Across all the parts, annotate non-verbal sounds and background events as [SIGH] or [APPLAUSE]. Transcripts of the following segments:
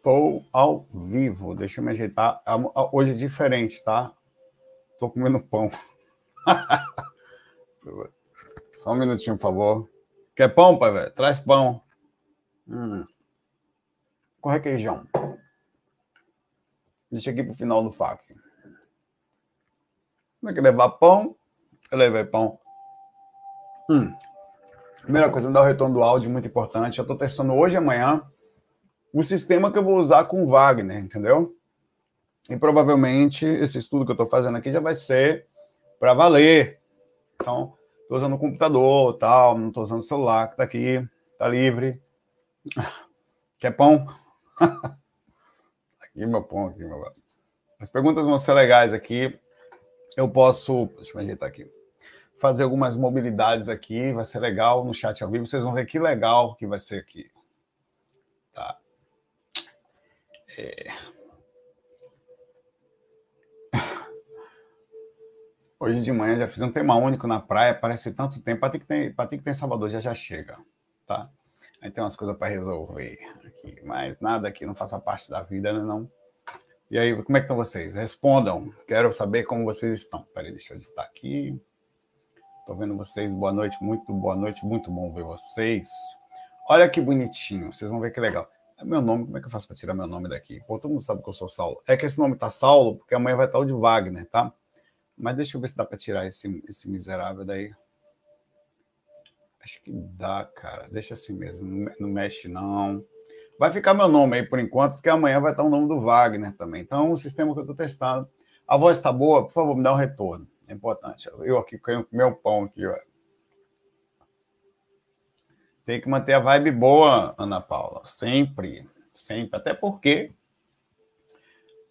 Estou ao vivo. Deixa eu me ajeitar. Hoje é diferente, tá? Estou comendo pão. [LAUGHS] Só um minutinho, por favor. Quer pão, pai, velho? Traz pão. Hum. Com requeijão. Deixa aqui pro final do fac. Tem que levar pão. Eu levei pão. Hum. Primeira coisa, me dá o retorno do áudio, muito importante. Eu estou testando hoje e amanhã o sistema que eu vou usar com Wagner, entendeu? E provavelmente esse estudo que eu estou fazendo aqui já vai ser para valer. Então, estou usando o computador, tal, não estou usando o celular que está aqui, está livre. Quer pão? [LAUGHS] aqui meu pão, aqui meu. As perguntas vão ser legais aqui. Eu posso, deixa eu ajeitar aqui. Fazer algumas mobilidades aqui, vai ser legal no chat ao vivo. Vocês vão ver que legal que vai ser aqui. Tá. É... [LAUGHS] Hoje de manhã já fiz um tema único na praia, parece tanto tempo. Para que ter, para que ter em Salvador já já chega, tá? Aí tem umas coisas para resolver aqui, mas nada aqui não faça parte da vida, né, não? E aí, como é que estão vocês? Respondam. Quero saber como vocês estão. Peraí, deixa eu editar aqui. Estou vendo vocês. Boa noite, muito boa noite, muito bom ver vocês. Olha que bonitinho. Vocês vão ver que legal. É meu nome, como é que eu faço para tirar meu nome daqui? Pô, todo mundo sabe que eu sou Saulo. É que esse nome tá Saulo, porque amanhã vai estar o de Wagner, tá? Mas deixa eu ver se dá para tirar esse, esse miserável daí. Acho que dá, cara. Deixa assim mesmo. Não mexe, não. Vai ficar meu nome aí por enquanto, porque amanhã vai estar o nome do Wagner também. Então, é um sistema que eu estou testando. A voz está boa? Por favor, me dá um retorno. É importante. Eu aqui com meu pão aqui, ó. Tem que manter a vibe boa, Ana Paula. Sempre. Sempre. Até porque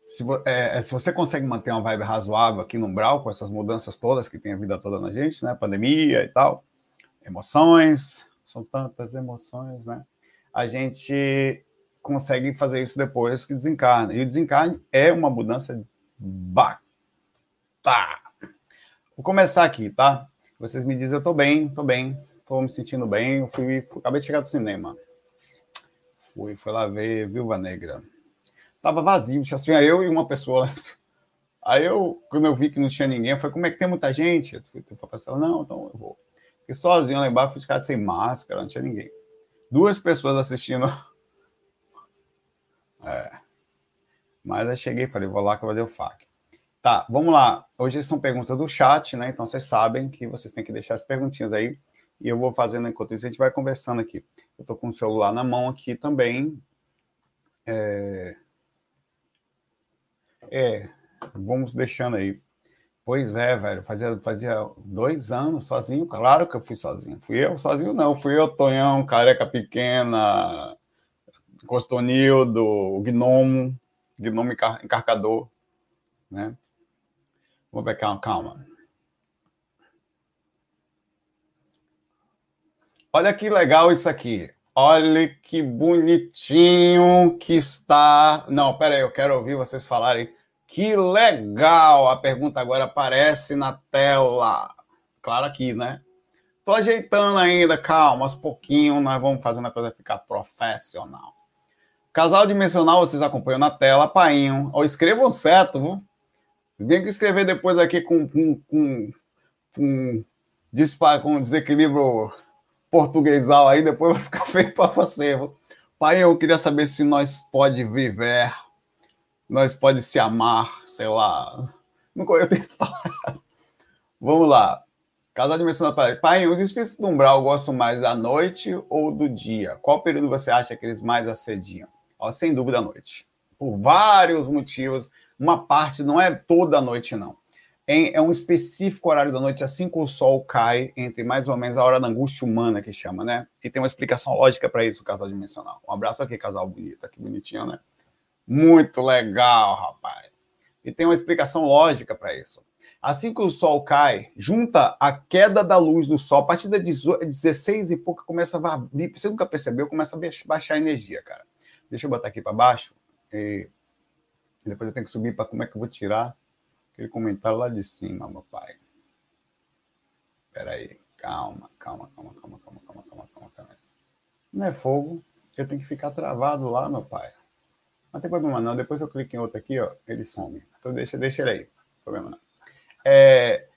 se, é, se, você consegue manter uma vibe razoável aqui no Umbral, com essas mudanças todas que tem a vida toda na gente, né? Pandemia e tal, emoções, são tantas emoções, né? A gente consegue fazer isso depois que desencarna. E o desencarne é uma mudança bacana. Vou começar aqui, tá? Vocês me dizem, eu tô bem, tô bem, tô me sentindo bem. Fui, acabei de chegar do cinema. Fui, fui lá ver Viúva Negra. Tava vazio, tinha eu e uma pessoa. Aí eu, quando eu vi que não tinha ninguém, eu falei, como é que tem muita gente? Eu fui, para a não, então eu vou. Fiquei sozinho lá embaixo, fui ficar sem máscara, não tinha ninguém. Duas pessoas assistindo. [LAUGHS] É. Mas aí cheguei e falei, vou lá que eu vou fazer o FAQ. Tá, vamos lá. Hoje são perguntas do chat, né? Então vocês sabem que vocês têm que deixar as perguntinhas aí. E eu vou fazendo enquanto isso, a gente vai conversando aqui. Eu tô com o celular na mão aqui também. É... É, vamos deixando aí. Pois é, velho, fazia, fazia dois anos sozinho, claro que eu fui sozinho. Fui eu sozinho, não, fui eu, Tonhão, Careca Pequena, Costonildo, Gnomo, Gnomo Encarcador, né? Vamos ver, calma, calma. Olha que legal isso aqui. Olha que bonitinho que está. Não, peraí, eu quero ouvir vocês falarem. Que legal! A pergunta agora aparece na tela. Claro aqui, né? Tô ajeitando ainda, calma, aos pouquinho nós vamos fazendo a coisa ficar profissional. Casal dimensional, vocês acompanham na tela, painho. Ou escrevam certo, viu? Vem que escrever depois aqui com, com, com, com, com desequilíbrio portuguesal aí, depois vai ficar [LAUGHS] feio para você. Pai, eu queria saber se nós pode viver, nós pode se amar, sei lá. Nunca eu tenho [LAUGHS] que falar. Vamos lá. Casal de menção da Pai, os espíritos do umbral gostam mais da noite ou do dia? Qual período você acha que eles mais assediam? Ó, sem dúvida, a noite. Por vários motivos. Uma parte não é toda a noite, não em, é um específico horário da noite, assim que o sol cai, entre mais ou menos a hora da angústia humana, que chama, né? E tem uma explicação lógica para isso, casal dimensional. Um abraço aqui, casal bonito, que bonitinho, né? Muito legal, rapaz. E tem uma explicação lógica para isso. Assim que o sol cai, junta a queda da luz do sol, a partir das 16 e pouco começa a vir, você nunca percebeu, começa a baixar a energia, cara. Deixa eu botar aqui para baixo. E depois eu tenho que subir para como é que eu vou tirar aquele comentário lá de cima, meu pai. Espera aí, calma, calma, calma, calma, calma, calma, calma, calma, calma. Não é fogo, eu tenho que ficar travado lá, meu pai. Não tem problema não. Depois eu clico em outro aqui, ó, ele some. Então deixa, deixa ele aí. Não problema não. É,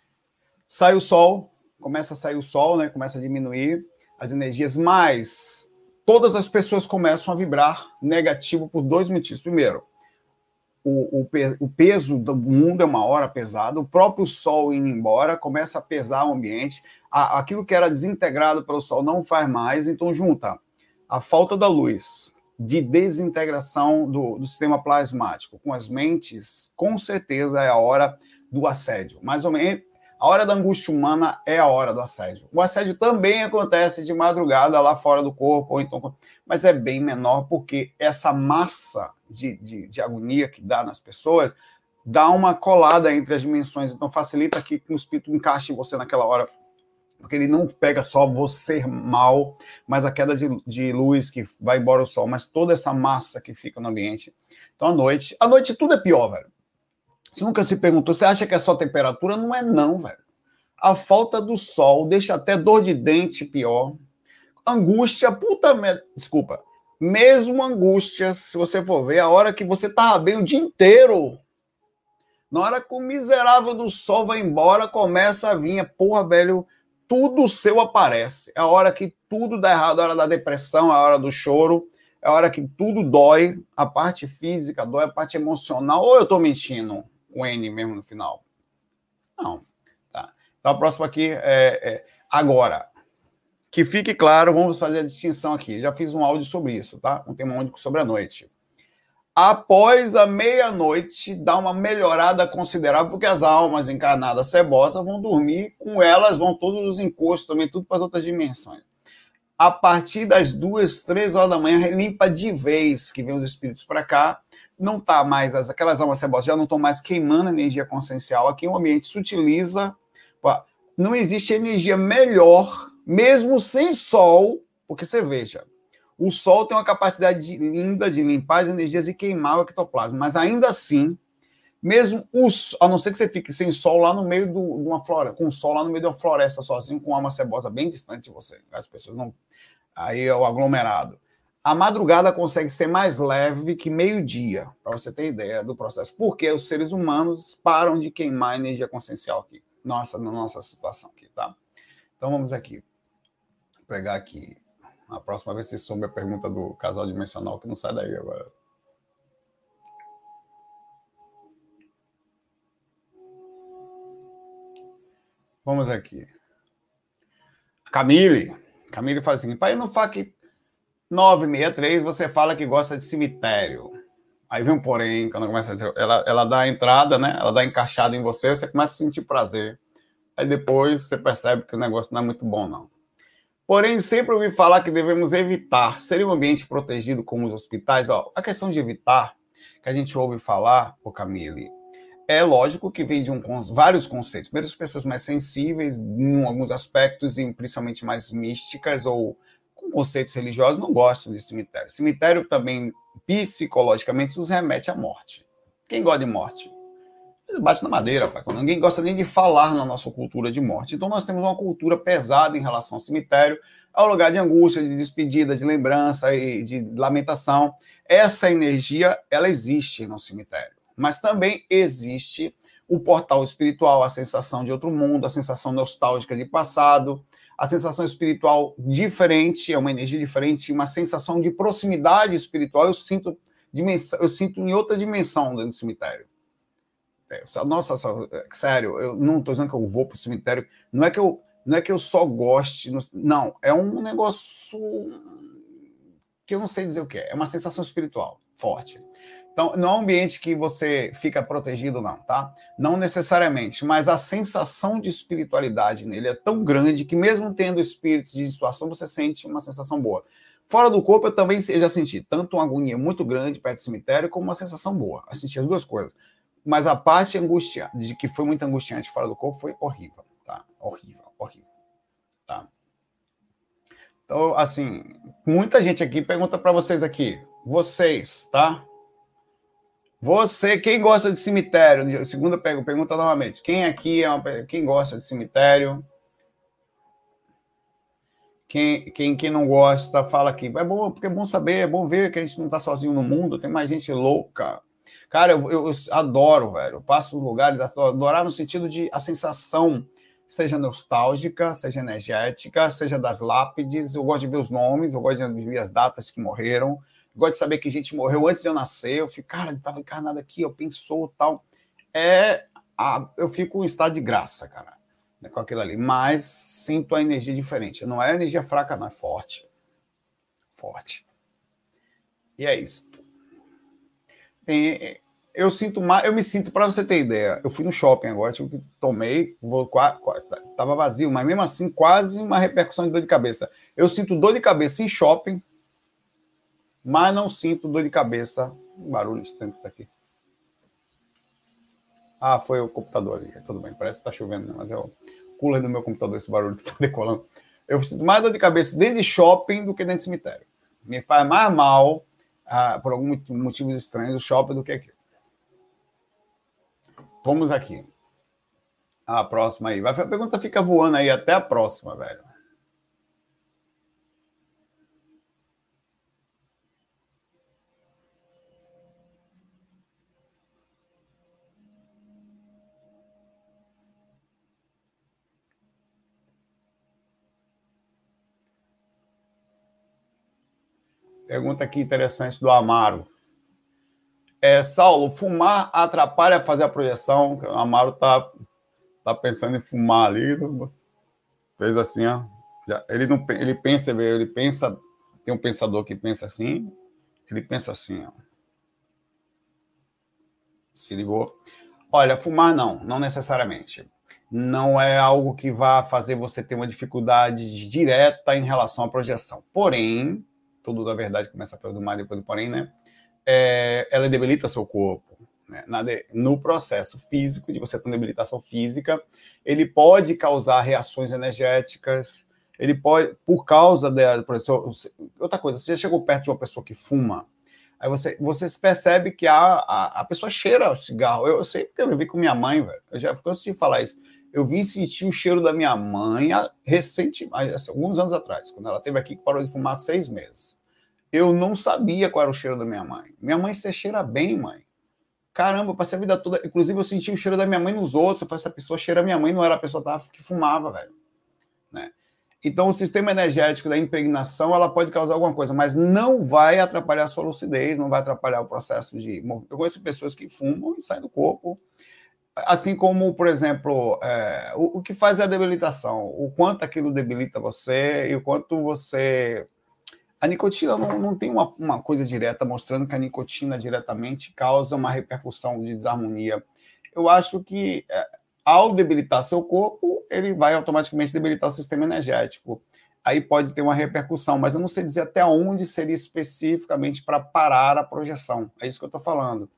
sai o sol, começa a sair o sol, né? Começa a diminuir as energias, mas todas as pessoas começam a vibrar negativo por dois motivos. Primeiro, o, o, o, peso do mundo é uma hora pesado, o próprio Sol indo embora começa a pesar o ambiente, a, aquilo que era desintegrado pelo Sol não faz mais, então junta a falta da luz, de desintegração do, do sistema plasmático com as mentes, com certeza é a hora do assédio. Mais ou menos, a hora da angústia humana é a hora do assédio. O assédio também acontece de madrugada lá fora do corpo, ou então, mas é bem menor, porque essa massa de, de, de agonia que dá nas pessoas dá uma colada entre as dimensões. Então facilita que o espírito encaixe você naquela hora. Porque ele não pega só você mal, mas a queda de, de luz que vai embora o sol, mas toda essa massa que fica no ambiente. Então, à noite, à noite tudo é pior, velho. Você nunca se perguntou, você acha que é só temperatura? Não é não, velho. A falta do sol deixa até dor de dente pior. Angústia, puta merda. Desculpa. Mesmo angústia, se você for ver, a hora que você tava bem o dia inteiro. Na hora que o miserável do sol vai embora, começa a vir, porra, velho, tudo seu aparece. É a hora que tudo dá errado, a hora da depressão, a hora do choro, é a hora que tudo dói, a parte física dói, a parte emocional. Ou eu tô mentindo? Com N mesmo no final? Não. Tá. Então, a próxima aqui é, é, agora. Que fique claro, vamos fazer a distinção aqui. Já fiz um áudio sobre isso, tá? Um tema único sobre a noite. Após a meia-noite, dá uma melhorada considerável, porque as almas encarnadas cebosas vão dormir, com elas vão todos os encostos também, tudo para as outras dimensões. A partir das duas, três horas da manhã, limpa de vez que vem os espíritos para cá não está mais, as, aquelas almas cebosas já não estão mais queimando energia consciencial. Aqui o ambiente se utiliza. Não existe energia melhor, mesmo sem sol, porque você veja, o sol tem uma capacidade linda de limpar as energias e queimar o ectoplasma, mas ainda assim, mesmo os, a não ser que você fique sem sol lá no meio do, de uma floresta, com sol lá no meio de uma floresta sozinho, com uma cebosa bem distante de você, as pessoas não. Aí é o aglomerado. A madrugada consegue ser mais leve que meio-dia, para você ter ideia do processo. Porque os seres humanos param de queimar energia consciencial aqui. Nossa, na nossa situação aqui, tá? Então vamos aqui. Vou pegar aqui. A próxima vez você soube a pergunta do casal dimensional, que não sai daí agora. Vamos aqui. Camille. Camille fala assim: pai, não fala que 963, você fala que gosta de cemitério. Aí vem um porém, quando começa a dizer, ela, ela dá a entrada, né? Ela dá encaixada em você, você começa a sentir prazer. Aí depois você percebe que o negócio não é muito bom, não. Porém, sempre ouvi falar que devemos evitar. Seria um ambiente protegido como os hospitais? Ó, a questão de evitar, que a gente ouve falar, o Camille, é lógico que vem de um, vários conceitos. Primeiro, as pessoas mais sensíveis, em alguns aspectos, e principalmente mais místicas ou com conceitos religiosos, não gostam de cemitério. Cemitério também, psicologicamente, nos remete à morte. Quem gosta de morte? Bate na madeira, pai. Ninguém gosta nem de falar na nossa cultura de morte. Então, nós temos uma cultura pesada em relação ao cemitério, ao lugar de angústia, de despedida, de lembrança e de lamentação. Essa energia, ela existe no cemitério. Mas também existe o portal espiritual, a sensação de outro mundo, a sensação nostálgica de passado, a sensação espiritual diferente, é uma energia diferente, uma sensação de proximidade espiritual, eu sinto, dimensão, eu sinto em outra dimensão dentro do cemitério. É, nossa, sério, eu não estou dizendo que eu vou para o cemitério, não é que eu não é que eu só goste, não, é um negócio que eu não sei dizer o que é, é uma sensação espiritual forte. Então, não é um ambiente que você fica protegido, não, tá? Não necessariamente, mas a sensação de espiritualidade nele é tão grande que, mesmo tendo espíritos de situação, você sente uma sensação boa. Fora do corpo, eu também já senti tanto uma agonia muito grande perto do cemitério, como uma sensação boa. Eu senti as duas coisas. Mas a parte angustiante, de que foi muito angustiante fora do corpo, foi horrível, tá? Horrível, horrível, tá? Então, assim, muita gente aqui pergunta para vocês aqui, vocês, tá? Você, quem gosta de cemitério? Segunda pergunta novamente. Quem aqui é uma, quem gosta de cemitério? Quem, quem, quem não gosta, fala que é bom, porque é bom saber, é bom ver que a gente não está sozinho no mundo, tem mais gente louca. Cara, eu, eu, eu adoro, velho. Eu passo no lugar, adorar no sentido de a sensação, seja nostálgica, seja energética, seja das lápides. Eu gosto de ver os nomes, eu gosto de ver as datas que morreram. Gosto de saber que gente morreu antes de eu nascer. Eu fico, cara, ele estava encarnado aqui, eu pensou tal. É, a, eu fico em estado de graça, cara né, com aquilo ali, mas sinto a energia diferente. Não é energia fraca, não é forte. Forte. E é isso. Tem, eu sinto mais, eu me sinto, para você ter ideia, eu fui no shopping agora, tipo, tomei, vou, tava vazio, mas mesmo assim, quase uma repercussão de dor de cabeça. Eu sinto dor de cabeça em shopping, mas não sinto dor de cabeça. Um barulho estranho que tá aqui. Ah, foi o computador ali. Tudo bem, parece que está chovendo, né? mas é o cooler do meu computador, esse barulho que está [LAUGHS] decolando. Eu sinto mais dor de cabeça dentro de shopping do que dentro de cemitério. Me faz mais mal, ah, por alguns motivos estranhos, o shopping do que aqui. Vamos aqui. A próxima aí. A pergunta fica voando aí até a próxima, velho. Pergunta aqui interessante do Amaro. É, Saulo, fumar atrapalha fazer a projeção? O Amaro tá, tá pensando em fumar ali. Fez assim, ó. Ele, não, ele pensa, ele pensa. Tem um pensador que pensa assim. Ele pensa assim, ó. Se ligou? Olha, fumar não, não necessariamente. Não é algo que vá fazer você ter uma dificuldade direta em relação à projeção. Porém, tudo da verdade começa pelo do mais depois do porém, né? É, ela debilita seu corpo. Né? no processo físico, de você ter uma debilitação física, ele pode causar reações energéticas, ele pode, por causa da. Por exemplo, outra coisa, você já chegou perto de uma pessoa que fuma, aí você, você percebe que a, a, a pessoa cheira cigarro. Eu, eu sei porque eu vi com minha mãe, velho. Eu já cansei de falar isso. Eu vim sentir o cheiro da minha mãe recente, assim, alguns anos atrás, quando ela teve aqui que parou de fumar seis meses. Eu não sabia qual era o cheiro da minha mãe. Minha mãe se cheira bem, mãe. Caramba, passei a vida toda. Inclusive, eu senti o cheiro da minha mãe nos outros. Eu falei, essa pessoa cheira minha mãe, não era a pessoa que fumava, velho. Né? Então, o sistema energético da impregnação ela pode causar alguma coisa, mas não vai atrapalhar a sua lucidez, não vai atrapalhar o processo de. Eu conheço pessoas que fumam e saem do corpo assim como, por exemplo, é, o, o, que faz a debilitação, o quanto aquilo debilita você e o quanto você. A nicotina não, não tem uma, uma coisa direta mostrando que a nicotina diretamente causa uma repercussão de desarmonia. Eu acho que é, ao debilitar seu corpo, ele vai automaticamente debilitar o sistema energético. Aí pode ter uma repercussão, mas eu não sei dizer até onde seria especificamente para parar a projeção. É isso que eu estou falando.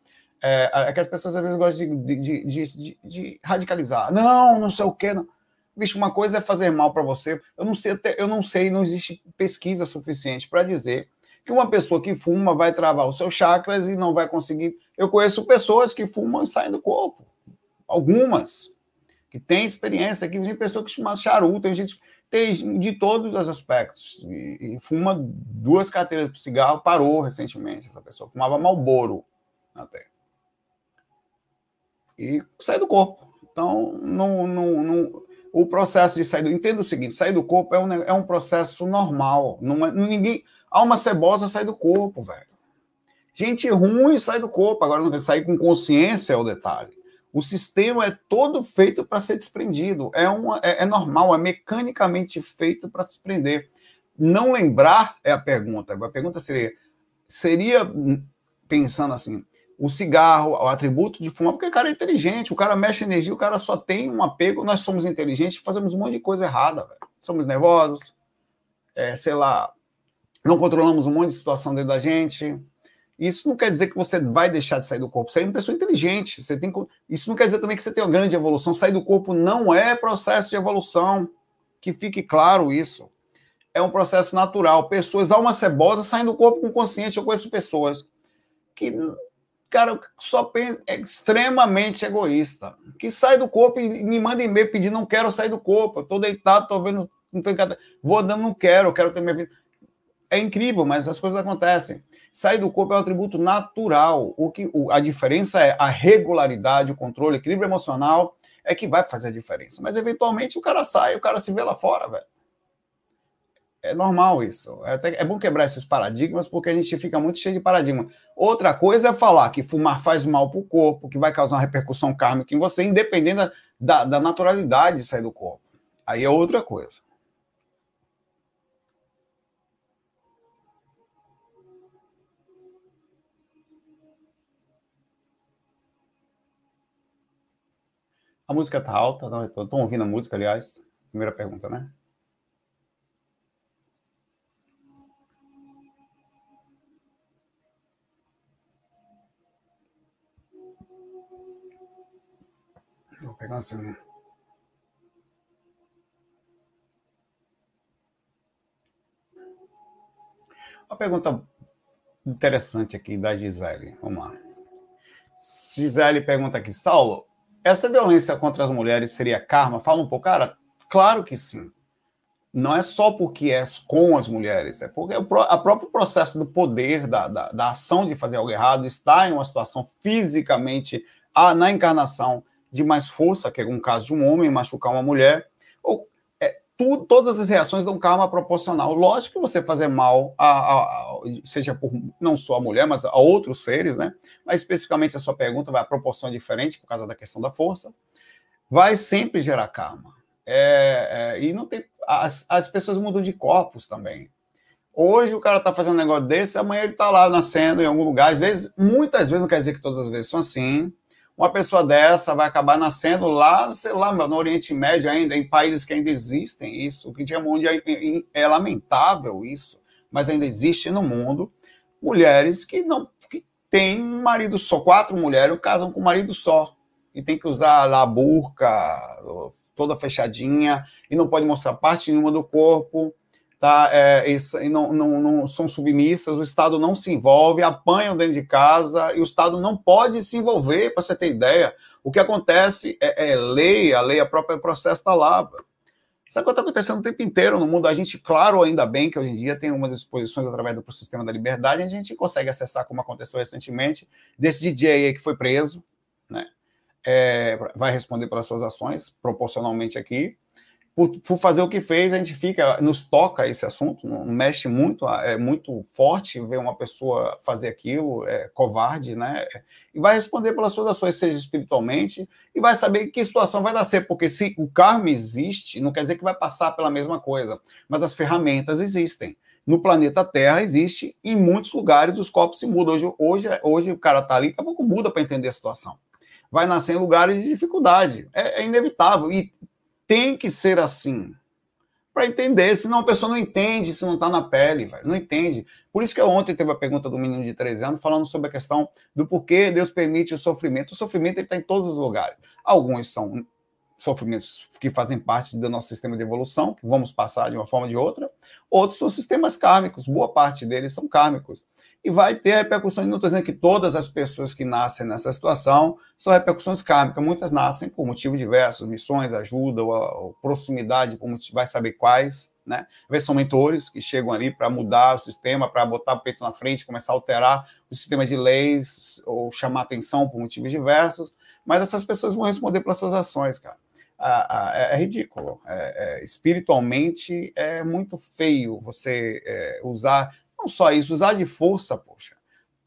É, é, que as pessoas às vezes gostam de, de, de, de, radicalizar. Não, não sei o quê. Não. Bicho, uma coisa é fazer mal para você. Eu não sei, até, eu não sei, não existe pesquisa suficiente para dizer que uma pessoa que fuma vai travar os seus chakras e não vai conseguir. Eu conheço pessoas que fumam e saem do corpo. Algumas. Que têm experiência, que tem pessoa que fuma charuto, tem gente tem de todos os aspectos. E, e fuma duas carteiras de cigarro, parou recentemente. Essa pessoa fumava Malboro até e sai do corpo. Então, não, não, não, o processo de sair do. Entenda o seguinte: sair do corpo é um, é um processo normal. Não é, ninguém. Alma cebosa sai do corpo, velho. Gente ruim sai do corpo. Agora, não sair com consciência é o detalhe. O sistema é todo feito para ser desprendido. É, uma, é, é normal, é mecanicamente feito para se desprender. Não lembrar é a pergunta. A pergunta seria: seria pensando assim, o cigarro, o atributo de fumar, porque o cara é inteligente, o cara mexe energia, o cara só tem um apego. Nós somos inteligentes, fazemos um monte de coisa errada, velho. Somos nervosos, é, sei lá, não controlamos um monte de situação dentro da gente. Isso não quer dizer que você vai deixar de sair do corpo. Você é uma pessoa inteligente. Você tem... Isso não quer dizer também que você tem uma grande evolução. Sair do corpo não é processo de evolução. Que fique claro isso. É um processo natural. Pessoas, alma cebosa, saem do corpo com consciente. Eu conheço pessoas que cara só pensa, é extremamente egoísta, que sai do corpo e me manda e-mail pedindo não quero sair do corpo, eu tô deitado, tô vendo não tenho vou andando, não quero, quero ter minha vida. É incrível, mas as coisas acontecem. Sair do corpo é um atributo natural. O que o, a diferença é a regularidade, o controle, o equilíbrio emocional é que vai fazer a diferença. Mas eventualmente o cara sai, o cara se vê lá fora, velho. É normal isso. É, até, é bom quebrar esses paradigmas, porque a gente fica muito cheio de paradigma. Outra coisa é falar que fumar faz mal para o corpo, que vai causar uma repercussão kármica em você, independente da, da naturalidade de sair do corpo. Aí é outra coisa. A música tá alta, não estou ouvindo a música, aliás. Primeira pergunta, né? Uma pergunta interessante aqui da Gisele. Vamos lá. Gisele pergunta aqui, Saulo, essa violência contra as mulheres seria karma? Fala um pouco, cara. Claro que sim. Não é só porque é com as mulheres, é porque o próprio processo do poder, da, da, da ação de fazer algo errado, está em uma situação fisicamente, na encarnação, de mais força, que é um caso de um homem machucar uma mulher, ou é, tu, todas as reações dão karma proporcional. Lógico que você fazer mal, a, a, a, seja por não só a mulher, mas a outros seres, né? Mas especificamente a sua pergunta vai a proporção diferente por causa da questão da força, vai sempre gerar karma. É, é, e não tem. As, as pessoas mudam de corpos também. Hoje o cara tá fazendo um negócio desse, amanhã ele tá lá nascendo em algum lugar. Às vezes, muitas vezes, não quer dizer que todas as vezes são assim, uma pessoa dessa vai acabar nascendo lá, sei lá, no Oriente Médio ainda, em países que ainda existem isso, o que tinha mundo é, é lamentável isso, mas ainda existe no mundo mulheres que não que têm um marido só, quatro mulheres casam com um marido só e tem que usar lá a burca toda fechadinha e não pode mostrar parte nenhuma do corpo tá? É, e não, não, não, são submissas, o Estado não se envolve, apanham dentro de casa e o Estado não pode se envolver, para você ter ideia. O que acontece é, é lei, a lei, a própria processo está lá. Isso está acontecendo o tempo inteiro no mundo. A gente, claro, ainda bem que hoje em dia tem uma disposições através do sistema da liberdade, a gente consegue acessar, como aconteceu recentemente, desse DJ aí que foi preso, né? É, vai responder pelas suas ações, proporcionalmente aqui por, por, fazer o que fez, a gente fica, nos toca esse assunto, não, mexe muito, é muito forte ver uma pessoa fazer aquilo, é covarde, né? E vai responder pelas suas ações, seja espiritualmente, e vai saber que situação vai nascer, porque se o karma existe, não quer dizer que vai passar pela mesma coisa, mas as ferramentas existem. No planeta Terra existe, em muitos lugares os corpos se mudam. Hoje, hoje, hoje o cara tá ali, daqui a pouco muda para entender a situação. Vai nascer em lugares de dificuldade. É, é inevitável. E tem que ser assim para entender, senão a pessoa não entende se não está na pele, não entende. Por isso que ontem teve a pergunta do menino de 13 anos falando sobre a questão do porquê Deus permite o sofrimento. O sofrimento está em todos os lugares. Alguns são sofrimentos que fazem parte do nosso sistema de evolução, que vamos passar de uma forma ou de outra. Outros são sistemas kármicos, boa parte deles são kármicos e vai ter a repercussão. Não estou dizendo que todas as pessoas que nascem nessa situação são repercussões kármicas, muitas nascem por motivos diversos, missões, ajuda, ou, ou proximidade, motivos, vai saber quais. Né? Às vezes são mentores que chegam ali para mudar o sistema, para botar o peito na frente, começar a alterar o sistema de leis, ou chamar atenção por motivos diversos, mas essas pessoas vão responder pelas suas ações, cara. É, é, ridículo. É, é, espiritualmente é muito feio você é, usar não só isso, usar de força, poxa,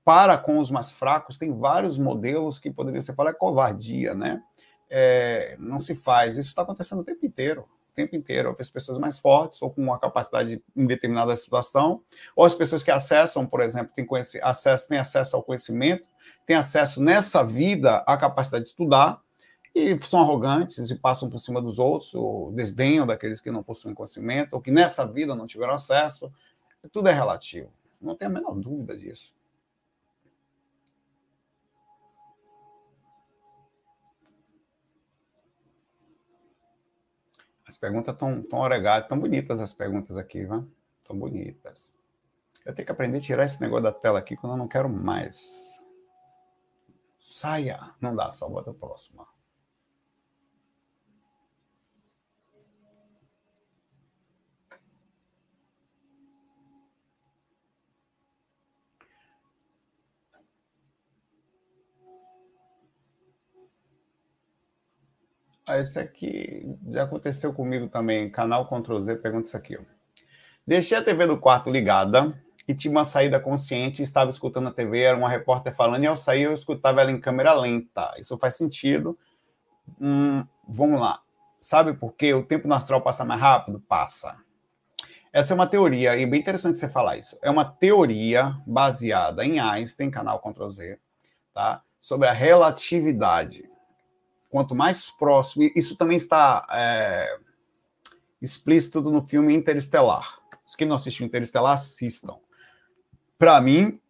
para com os mais fracos, tem vários modelos que poderiam ser falar é covardia, né? É, não se faz. Isso está acontecendo o tempo inteiro. O tempo inteiro. As pessoas mais fortes ou com uma capacidade em determinada situação, ou as pessoas que acessam, por exemplo, têm, acesso, têm acesso ao conhecimento, têm acesso nessa vida à capacidade de estudar, e são arrogantes e passam por cima dos outros, ou desdenham daqueles que não possuem conhecimento, ou que nessa vida não tiveram acesso. Tudo é relativo. Não tenho a menor dúvida disso. As perguntas estão tão oregadas, tão bonitas as perguntas aqui, vai? Tão bonitas. Eu tenho que aprender a tirar esse negócio da tela aqui quando eu não quero mais. Saia! Não dá, só bota o próximo. Ah, esse aqui já aconteceu comigo também. Canal Ctrl Z, pergunta isso aqui. Ó. Deixei a TV do quarto ligada e tinha uma saída consciente, estava escutando a TV, era uma repórter falando, e ao sair eu escutava ela em câmera lenta. Isso faz sentido. Hum, vamos lá. Sabe por quê? O tempo no astral passa mais rápido? Passa. Essa é uma teoria, e é bem interessante você falar isso. É uma teoria baseada em Einstein, canal Ctrl Z, tá? sobre a relatividade. Quanto mais próximo, isso também está é, explícito no filme Interestelar. Se quem não assistiu Interestelar, assistam. Para mim,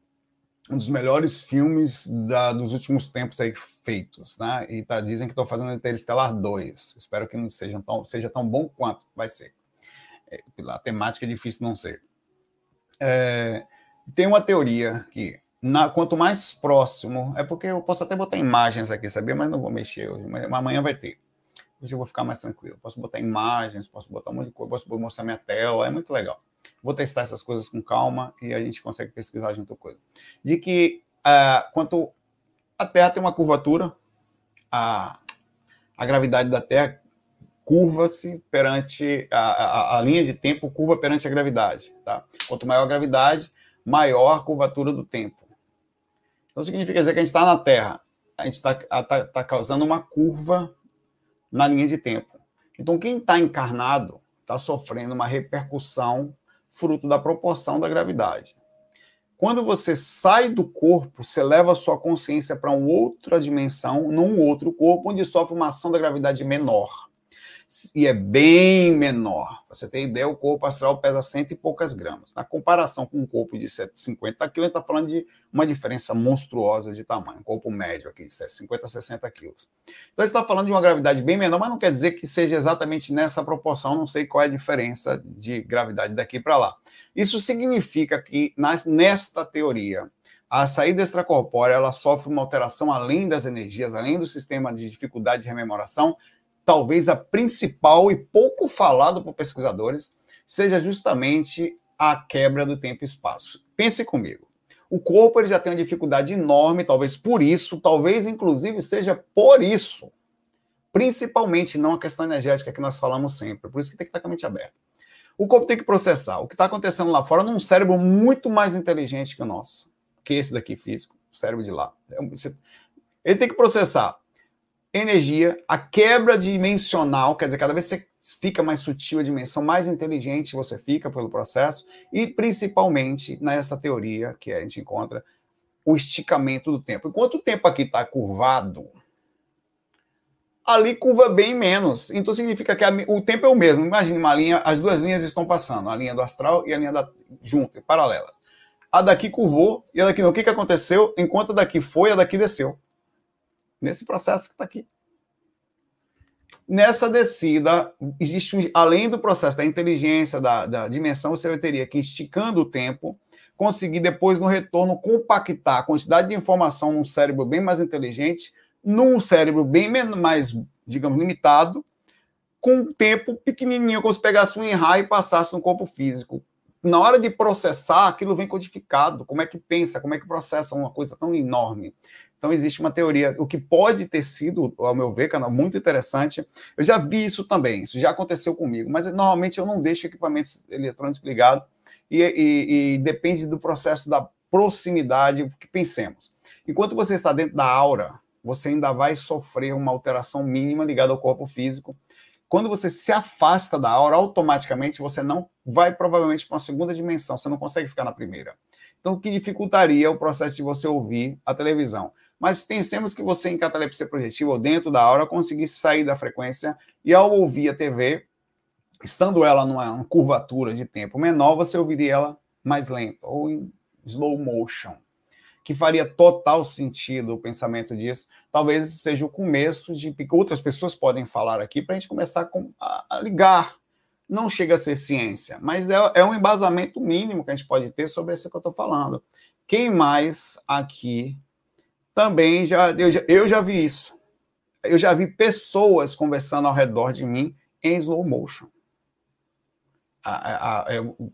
um dos melhores filmes da, dos últimos tempos aí feitos, né? E tá, dizem que estou fazendo Interestelar 2. Espero que não seja tão, seja tão bom quanto vai ser. É, a temática é difícil não ser. É, tem uma teoria que na, quanto mais próximo, é porque eu posso até botar imagens aqui, sabia? Mas não vou mexer hoje, mas amanhã vai ter. Hoje eu vou ficar mais tranquilo. Posso botar imagens, posso botar um monte de coisa, posso mostrar minha tela, é muito legal. Vou testar essas coisas com calma e a gente consegue pesquisar junto coisa. De que uh, quanto a Terra tem uma curvatura, a, a gravidade da Terra curva-se perante a, a, a, linha de tempo, curva perante a gravidade. Tá? Quanto maior a gravidade, maior a curvatura do tempo. Então significa dizer que a gente está na Terra, a gente está tá, tá causando uma curva na linha de tempo. Então quem está encarnado está sofrendo uma repercussão fruto da proporção da gravidade. Quando você sai do corpo, você leva a sua consciência para uma outra dimensão, num outro corpo, onde sofre uma ação da gravidade menor e é bem menor. Pra você ter ideia, o corpo astral pesa cento e poucas gramas. Na comparação com um corpo de 150 quilos, a gente está falando de uma diferença monstruosa de tamanho. Um corpo médio aqui de 50 a 60 quilos. Então, está falando de uma gravidade bem menor, mas não quer dizer que seja exatamente nessa proporção. Não sei qual é a diferença de gravidade daqui para lá. Isso significa que, nesta teoria, a saída extracorpórea ela sofre uma alteração além das energias, além do sistema de dificuldade de rememoração, talvez a principal e pouco falado por pesquisadores, seja justamente a quebra do tempo e espaço. Pense comigo. O corpo ele já tem uma dificuldade enorme, talvez por isso, talvez inclusive seja por isso, principalmente não a questão energética que nós falamos sempre, por isso que tem que estar com a mente aberta. O corpo tem que processar o que está acontecendo lá fora num cérebro muito mais inteligente que o nosso, que esse daqui físico, o cérebro de lá. É ele tem que processar energia, a quebra dimensional, quer dizer, cada vez você fica mais sutil a dimensão, mais inteligente você fica pelo processo, e principalmente nessa teoria que a gente encontra, o esticamento do tempo. Enquanto o tempo aqui está curvado, ali curva bem menos. Então significa que a, o tempo é o mesmo. Imagine uma linha, as duas linhas estão passando, a linha do astral e a linha da junta, paralelas. A daqui curvou e a daqui não. O que, que aconteceu? Enquanto a daqui foi, a daqui desceu nesse processo que está aqui. Nessa descida, existe um, além do processo da inteligência, da, da dimensão, você teria que, esticando o tempo, conseguir depois, no retorno, compactar a quantidade de informação num cérebro bem mais inteligente, num cérebro bem mais, digamos, limitado, com um tempo pequenininho, como se pegasse um enraio e passasse no corpo físico. Na hora de processar, aquilo vem codificado. Como é que pensa, como é que processa uma coisa tão enorme? Então, existe uma teoria, o que pode ter sido, ao meu ver, canal, muito interessante. Eu já vi isso também, isso já aconteceu comigo, mas normalmente eu não deixo equipamentos eletrônicos ligados e, e, e depende do processo da proximidade que pensemos. Enquanto você está dentro da aura, você ainda vai sofrer uma alteração mínima ligada ao corpo físico. Quando você se afasta da aura, automaticamente você não vai provavelmente para uma segunda dimensão, você não consegue ficar na primeira. Então, o que dificultaria o processo de você ouvir a televisão? Mas pensemos que você, em catalepsia projetiva ou dentro da aura, conseguisse sair da frequência e, ao ouvir a TV, estando ela numa curvatura de tempo menor, você ouviria ela mais lenta ou em slow motion, que faria total sentido o pensamento disso. Talvez seja o começo de outras pessoas podem falar aqui para a gente começar a, ligar não chega a ser ciência, mas é, é um embasamento mínimo que a gente pode ter sobre isso que eu estou falando. Quem mais aqui também já eu, já eu já vi isso. Eu já vi pessoas conversando ao redor de mim em slow motion. A, a, a,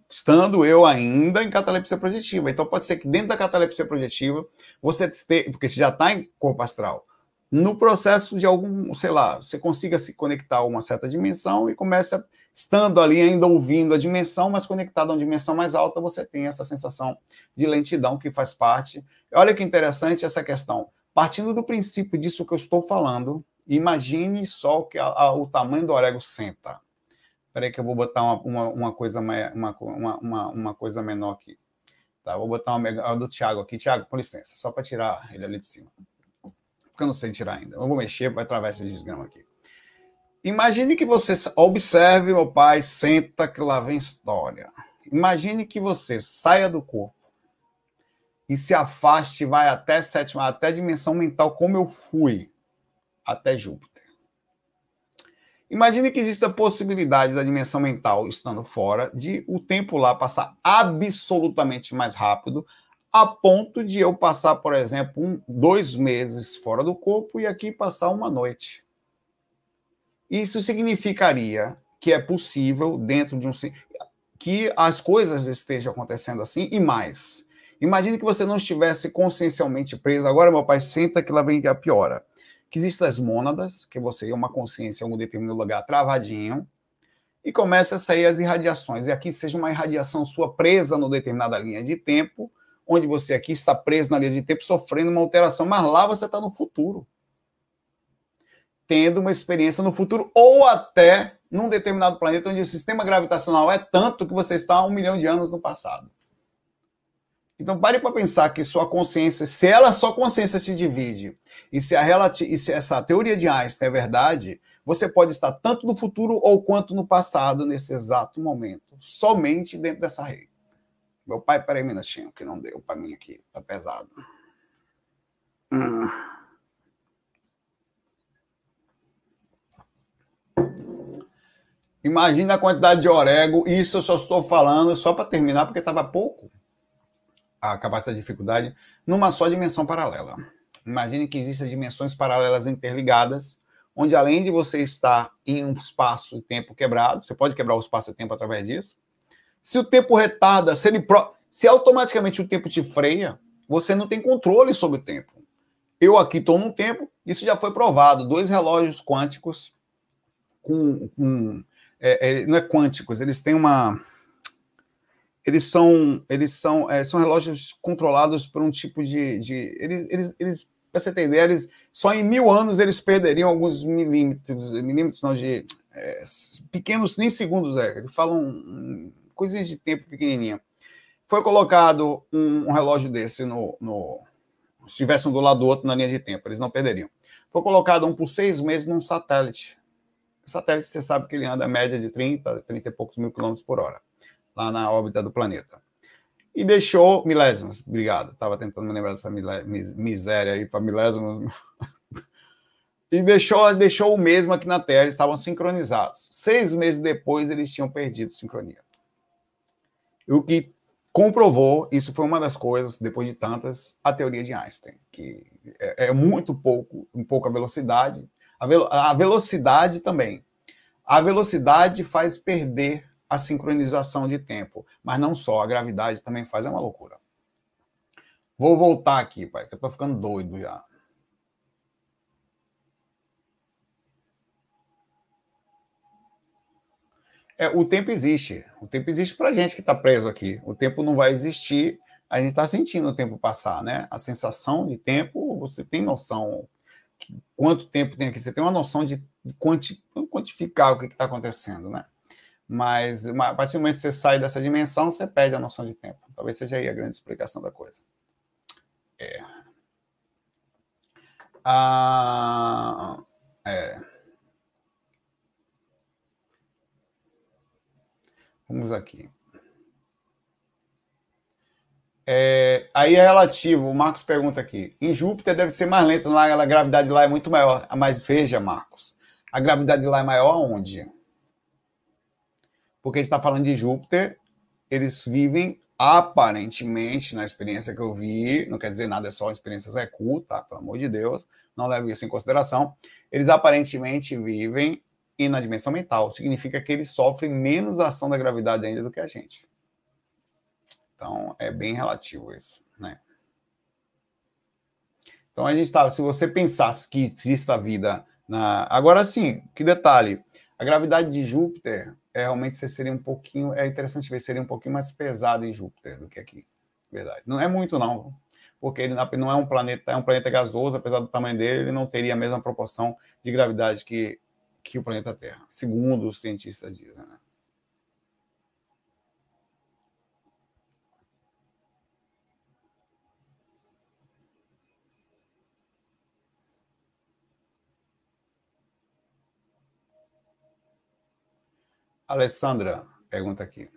estando eu ainda em catalepsia projetiva. Então, pode ser que dentro da catalepsia projetiva, você esteja, porque você já está em corpo astral, no processo de algum, sei lá, você consiga se conectar a uma certa dimensão e começa estando ali ainda ouvindo a dimensão, mas conectado a uma dimensão mais alta, você tem essa sensação de lentidão que faz parte. Olha que interessante essa questão. Partindo do princípio disso que eu estou falando, imagine só que a, a, o tamanho do orego senta. Espera aí que eu vou botar uma, uma, uma coisa, uma, uma, uma, coisa menor aqui. Tá, vou botar uma do Thiago aqui. Thiago, com licença, só para tirar ele ali de cima. Porque eu não sei tirar ainda. Eu vou mexer, vai atravessar esse desgrama aqui. Imagine que você observe, meu pai, senta que lá vem história. Imagine que você saia do corpo e se afaste, vai até sétima, até dimensão mental, como eu fui, até Júpiter. Imagine que existe a possibilidade da dimensão mental estando fora, de o tempo lá passar absolutamente mais rápido, a ponto de eu passar, por exemplo, um, dois meses fora do corpo e aqui passar uma noite. Isso significaria que é possível, dentro de um. que as coisas estejam acontecendo assim e mais. Imagine que você não estivesse consciencialmente preso. Agora, meu pai, senta que lá vem a piora. Que existem as mônadas, que você é uma consciência em algum determinado lugar travadinho, e começa a sair as irradiações. E aqui seja uma irradiação sua presa no determinada linha de tempo, onde você aqui está preso na linha de tempo, sofrendo uma alteração, mas lá você está no futuro tendo uma experiência no futuro ou até num determinado planeta onde o sistema gravitacional é tanto que você está um milhão de anos no passado. Então pare para pensar que sua consciência, se ela sua consciência se divide e se, e se essa teoria de Einstein é verdade, você pode estar tanto no futuro ou quanto no passado nesse exato momento, somente dentro dessa rede. Meu pai, peraí um minutinho, que não deu para mim aqui, tá pesado. Hum. Imagina a quantidade de orego, isso eu só estou falando só para terminar, porque estava pouco a capacidade de dificuldade, numa só dimensão paralela. Imagine que existem dimensões paralelas interligadas, onde além de você estar em um espaço e tempo quebrado, você pode quebrar o espaço e tempo através disso. Se o tempo retarda, se, ele pro... se automaticamente o tempo te freia, você não tem controle sobre o tempo. Eu aqui estou num tempo, isso já foi provado. Dois relógios quânticos com, com é, é, não é quânticos, eles têm uma. Eles são, eles são, é, são relógios controlados por um tipo de. de eles, eles, eles para você entender, eles, só em mil anos eles perderiam alguns milímetros, milímetros não, de é, pequenos, nem segundos, é, eles falam coisinhas de tempo pequenininha. Foi colocado um, um relógio desse no, no, se tivesse um do lado do outro na linha de tempo, eles não perderiam. Foi colocado um por seis meses num satélite o satélite, você sabe que ele anda a média de 30, 30 e poucos mil quilômetros por hora, lá na órbita do planeta. E deixou milésimos, obrigado, estava tentando me lembrar dessa miséria aí para milésimos. [LAUGHS] e deixou, deixou o mesmo aqui na Terra, estavam sincronizados. Seis meses depois, eles tinham perdido sincronia. O que comprovou, isso foi uma das coisas, depois de tantas, a teoria de Einstein, que é, é muito pouco, um pouco a velocidade, a, velo a velocidade também. A velocidade faz perder a sincronização de tempo, mas não só, a gravidade também faz, é uma loucura. Vou voltar aqui, pai, que eu tô ficando doido já. É, o tempo existe. O tempo existe para gente que está preso aqui. O tempo não vai existir. A gente está sentindo o tempo passar, né? A sensação de tempo, você tem noção quanto tempo tem aqui, você tem uma noção de quanti, quantificar o que está acontecendo, né? Mas a partir do momento que você sai dessa dimensão, você perde a noção de tempo. Talvez seja aí a grande explicação da coisa. É. Ah, é. Vamos aqui. É, aí é relativo. O Marcos pergunta aqui. Em Júpiter deve ser mais lento, lá a gravidade lá é muito maior. Mas veja, Marcos, a gravidade lá é maior onde? Porque a gente está falando de Júpiter, eles vivem aparentemente, na experiência que eu vi, não quer dizer nada, é só experiência Zé Cu, tá? Pelo amor de Deus, não leve isso em consideração. Eles aparentemente vivem e na dimensão mental. Significa que eles sofrem menos ação da gravidade ainda do que a gente. Então, é bem relativo isso, né? Então a gente estava, se você pensasse que existe a vida na. Agora sim, que detalhe: a gravidade de Júpiter é, realmente seria um pouquinho. É interessante ver, seria um pouquinho mais pesado em Júpiter do que aqui. Verdade. Não é muito, não. Porque ele não é um planeta, é um planeta gasoso, apesar do tamanho dele, ele não teria a mesma proporção de gravidade que, que o planeta Terra, segundo os cientistas dizem. Né? Alessandra pergunta aqui.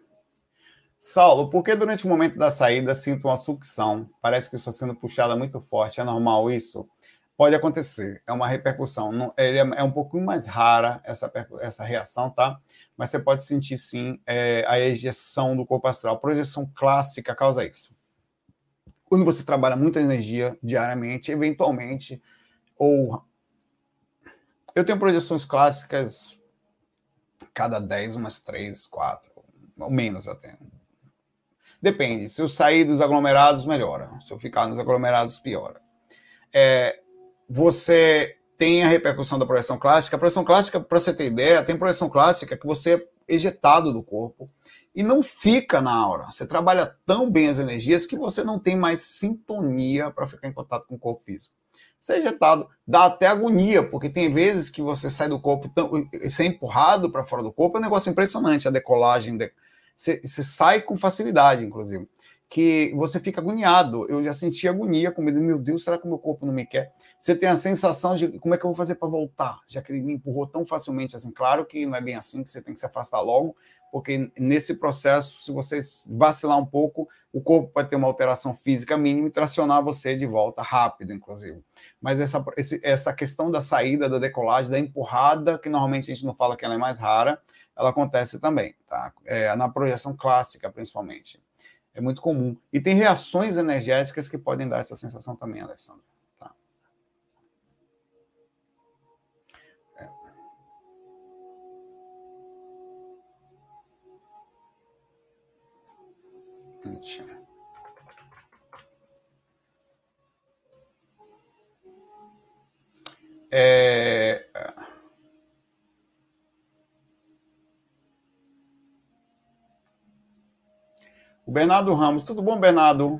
Saulo, por que durante o momento da saída sinto uma sucção? Parece que estou sendo puxada muito forte. É normal isso? Pode acontecer. É uma repercussão. Não, é, é um pouquinho mais rara essa, essa reação, tá? Mas você pode sentir sim é, a ejeção do corpo astral. Projeção clássica causa isso. Quando você trabalha muita energia diariamente, eventualmente, ou eu tenho projeções clássicas cada 10, umas 3, 4, ou menos até. Depende. Se eu sair dos aglomerados, melhora. Se eu ficar nos aglomerados, piora. É, você tem a repercussão da projeção clássica. A projeção clássica, para você ter ideia, tem projeção clássica que você é ejetado do corpo e não fica na aura. Você trabalha tão bem as energias que você não tem mais sintonia para ficar em contato com o corpo físico ser ejetado. Dá até agonia, porque tem vezes que você sai do corpo, você é empurrado para fora do corpo, é um negócio impressionante a decolagem. Você, você sai com facilidade, inclusive que você fica agoniado. Eu já senti agonia com medo. Meu Deus, será que o meu corpo não me quer? Você tem a sensação de como é que eu vou fazer para voltar, já que ele me empurrou tão facilmente assim. Claro que não é bem assim, que você tem que se afastar logo, porque nesse processo, se você vacilar um pouco, o corpo pode ter uma alteração física mínima e tracionar você de volta rápido, inclusive. Mas essa, essa questão da saída, da decolagem, da empurrada, que normalmente a gente não fala que ela é mais rara, ela acontece também, tá? É, na projeção clássica, principalmente. É muito comum. E tem reações energéticas que podem dar essa sensação também, Alessandra. Tá? É. É... Bernardo Ramos, tudo bom, Bernardo?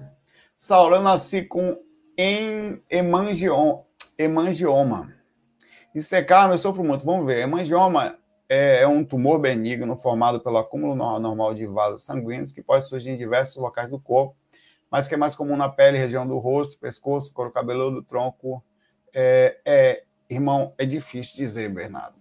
Saulo, eu nasci com hemangioma. hemangioma. Isso é calma, eu sofro muito. Vamos ver. Hemangioma é, é um tumor benigno formado pelo acúmulo normal de vasos sanguíneos que pode surgir em diversos locais do corpo, mas que é mais comum na pele, região do rosto, pescoço, couro cabeludo, tronco. É, é, irmão, é difícil dizer, Bernardo.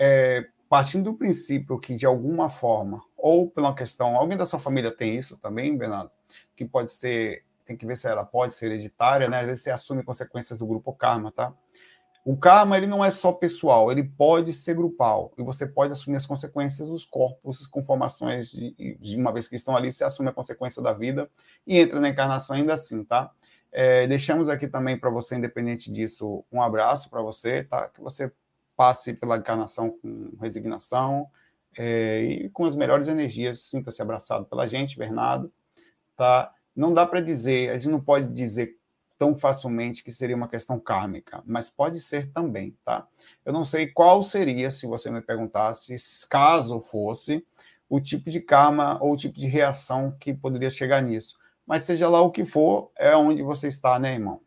É, partindo do princípio que, de alguma forma, ou pela questão, alguém da sua família tem isso também, Bernardo? Que pode ser, tem que ver se ela pode ser hereditária, né? Às vezes você assume consequências do grupo karma, tá? O karma, ele não é só pessoal, ele pode ser grupal, e você pode assumir as consequências dos corpos com formações de, de uma vez que estão ali, você assume a consequência da vida e entra na encarnação ainda assim, tá? É, deixamos aqui também para você, independente disso, um abraço para você, tá? Que você passe pela encarnação com resignação, é, e com as melhores energias. Sinta-se abraçado pela gente, Bernardo. Tá? Não dá para dizer, a gente não pode dizer tão facilmente que seria uma questão kármica, mas pode ser também, tá? Eu não sei qual seria, se você me perguntasse, caso fosse, o tipo de karma ou o tipo de reação que poderia chegar nisso. Mas seja lá o que for, é onde você está, né, irmão?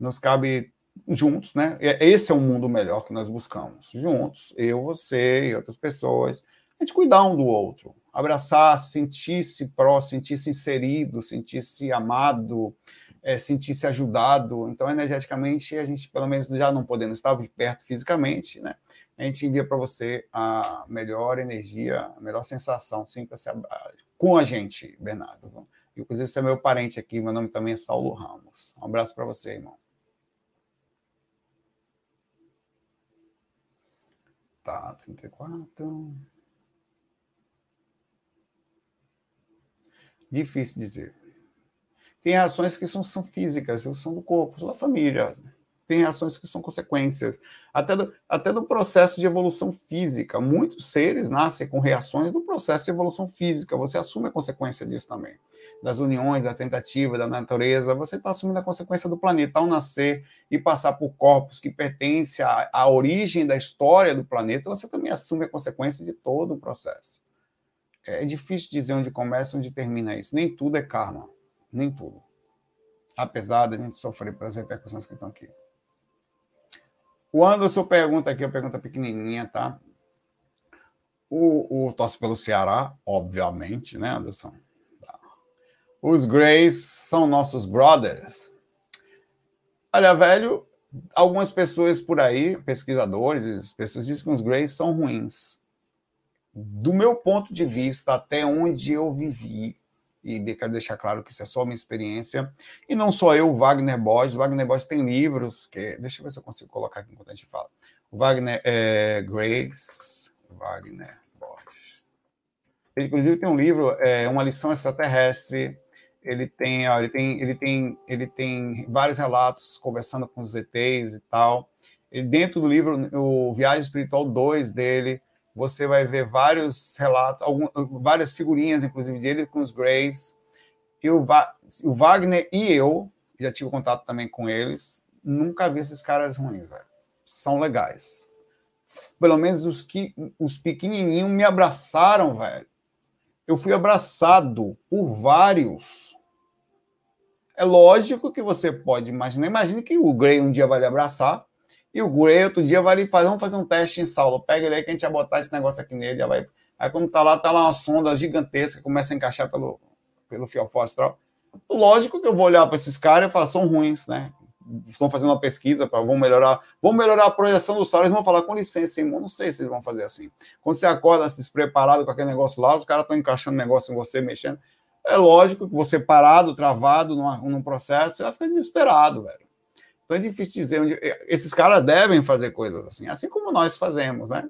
Nos cabe juntos, né? Esse é o mundo melhor que nós buscamos. Juntos, eu, você e outras pessoas. A gente cuidar um do outro, abraçar, sentir-se pró, sentir-se inserido, sentir-se amado, é, sentir-se ajudado. Então, energeticamente, a gente, pelo menos, já não podendo estar perto fisicamente, né? A gente envia para você a melhor energia, a melhor sensação. Sinta-se com a gente, Bernardo. Inclusive, você é meu parente aqui, meu nome também é Saulo Ramos. Um abraço para você, irmão. Tá, 34. Difícil dizer. Tem reações que são, são físicas, são do corpo, são da família. tem reações que são consequências, até do, até do processo de evolução física. Muitos seres nascem com reações do processo de evolução física, você assume a consequência disso também. Das uniões, da tentativa, da natureza, você está assumindo a consequência do planeta ao nascer e passar por corpos que pertencem à, à origem da história do planeta, você também assume a consequência de todo o processo. É difícil dizer onde começa e onde termina isso. Nem tudo é karma, nem tudo. Apesar da gente sofrer pelas repercussões que estão aqui. O Anderson pergunta aqui, uma pergunta pequenininha, tá? O, o torce pelo Ceará, obviamente, né, Anderson? Os Greys são nossos brothers. Olha, velho, algumas pessoas por aí, pesquisadores, pessoas dizem que os Greys são ruins. Do meu ponto de vista, até onde eu vivi, e quero deixar claro que isso é só minha experiência, e não só eu, Wagner Borges, Wagner Borges tem livros, que, deixa eu ver se eu consigo colocar aqui enquanto a gente fala, Wagner é, Grace, Wagner Borges, ele inclusive tem um livro, é, Uma Lição Extraterrestre, ele tem, ó, ele tem, ele tem, ele tem vários relatos conversando com os ETs e tal, ele, dentro do livro, o Viagem Espiritual 2 dele, você vai ver vários relatos, algum, várias figurinhas, inclusive, dele com os Greys. E o, o Wagner e eu, já tive contato também com eles, nunca vi esses caras ruins, velho. São legais. Pelo menos os que os pequenininhos me abraçaram, velho. Eu fui abraçado por vários. É lógico que você pode imaginar. Imagine que o Grey um dia vai lhe abraçar e o Gurei, outro dia, vai fazer, vamos fazer um teste em Saulo. Pega ele aí que a gente vai botar esse negócio aqui nele. Vai... Aí quando tá lá, tá lá uma sonda gigantesca, começa a encaixar pelo, pelo fiofó astral. Lógico que eu vou olhar para esses caras e falar, são ruins, né? Estão fazendo uma pesquisa para vão melhorar, vão melhorar a projeção dos salários, vão falar com licença, irmão. Não sei se eles vão fazer assim. Quando você acorda despreparado com aquele negócio lá, os caras estão encaixando negócio em você, mexendo. É lógico que você parado, travado numa, num processo, você vai ficar desesperado, velho. Então é difícil dizer onde. Eh, esses caras devem fazer coisas assim, assim como nós fazemos, né?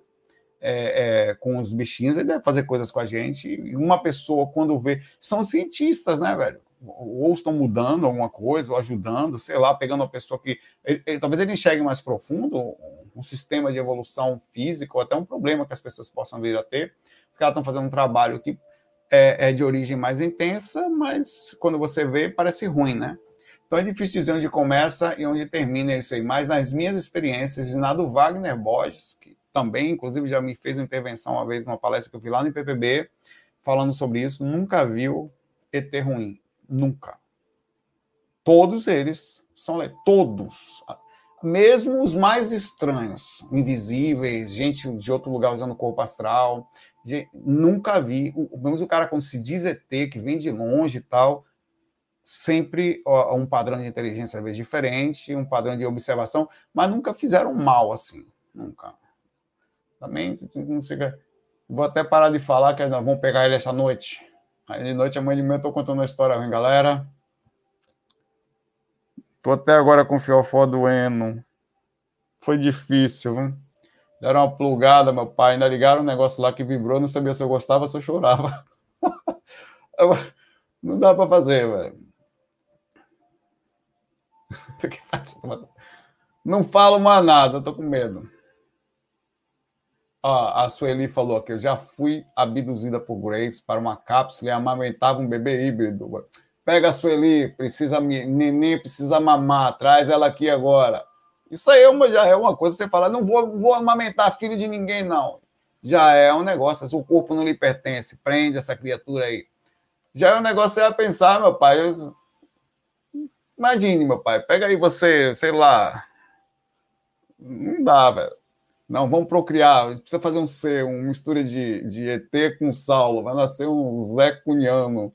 É, é, com os bichinhos, ele deve fazer coisas com a gente. E uma pessoa, quando vê. São cientistas, né, velho? Ou estão mudando alguma coisa, ou ajudando, sei lá, pegando uma pessoa que. Ele, ele, talvez ele enxergue mais profundo um sistema de evolução física, ou até um problema que as pessoas possam vir a ter. Os caras estão fazendo um trabalho que é, é de origem mais intensa, mas quando você vê, parece ruim, né? Então é difícil dizer onde começa e onde termina isso aí. Mas nas minhas experiências e na do Wagner Borges, que também, inclusive, já me fez uma intervenção uma vez numa palestra que eu vi lá no IPPB, falando sobre isso, nunca viu ET ruim. Nunca. Todos eles são todos. Mesmo os mais estranhos, invisíveis, gente de outro lugar usando corpo astral. Nunca vi. Mesmo o cara quando se diz ET, que vem de longe e tal, sempre um padrão de inteligência às diferente, um padrão de observação, mas nunca fizeram mal assim, nunca. Também não sei, vou até parar de falar que nós vamos pegar ele essa noite. Aí de noite, amanhã de manhã, eu estou contando uma história ruim, galera. Tô até agora com o fiofó doendo. Foi difícil, viu? Deram uma plugada, meu pai. Ainda ligaram um negócio lá que vibrou, não sabia se eu gostava, se eu chorava. [LAUGHS] não dá para fazer, velho. [LAUGHS] Não falo mais nada, tô com medo. Ó, a Sueli falou que eu já fui abduzida por Grace para uma cápsula e amamentava um bebê híbrido. Pega a Sueli, precisa neném precisa mamar, traz ela aqui agora. Isso aí é uma, já é uma coisa você fala, não vou, vou amamentar filho de ninguém não. Já é um negócio, se o corpo não lhe pertence, prende essa criatura aí. Já é um negócio vai pensar, meu pai, eu, Imagine, meu pai, pega aí você, sei lá. Não dá, velho. Não, vamos procriar. Precisa fazer um ser, uma mistura de, de ET com Saulo. Vai nascer um Zé Cunhano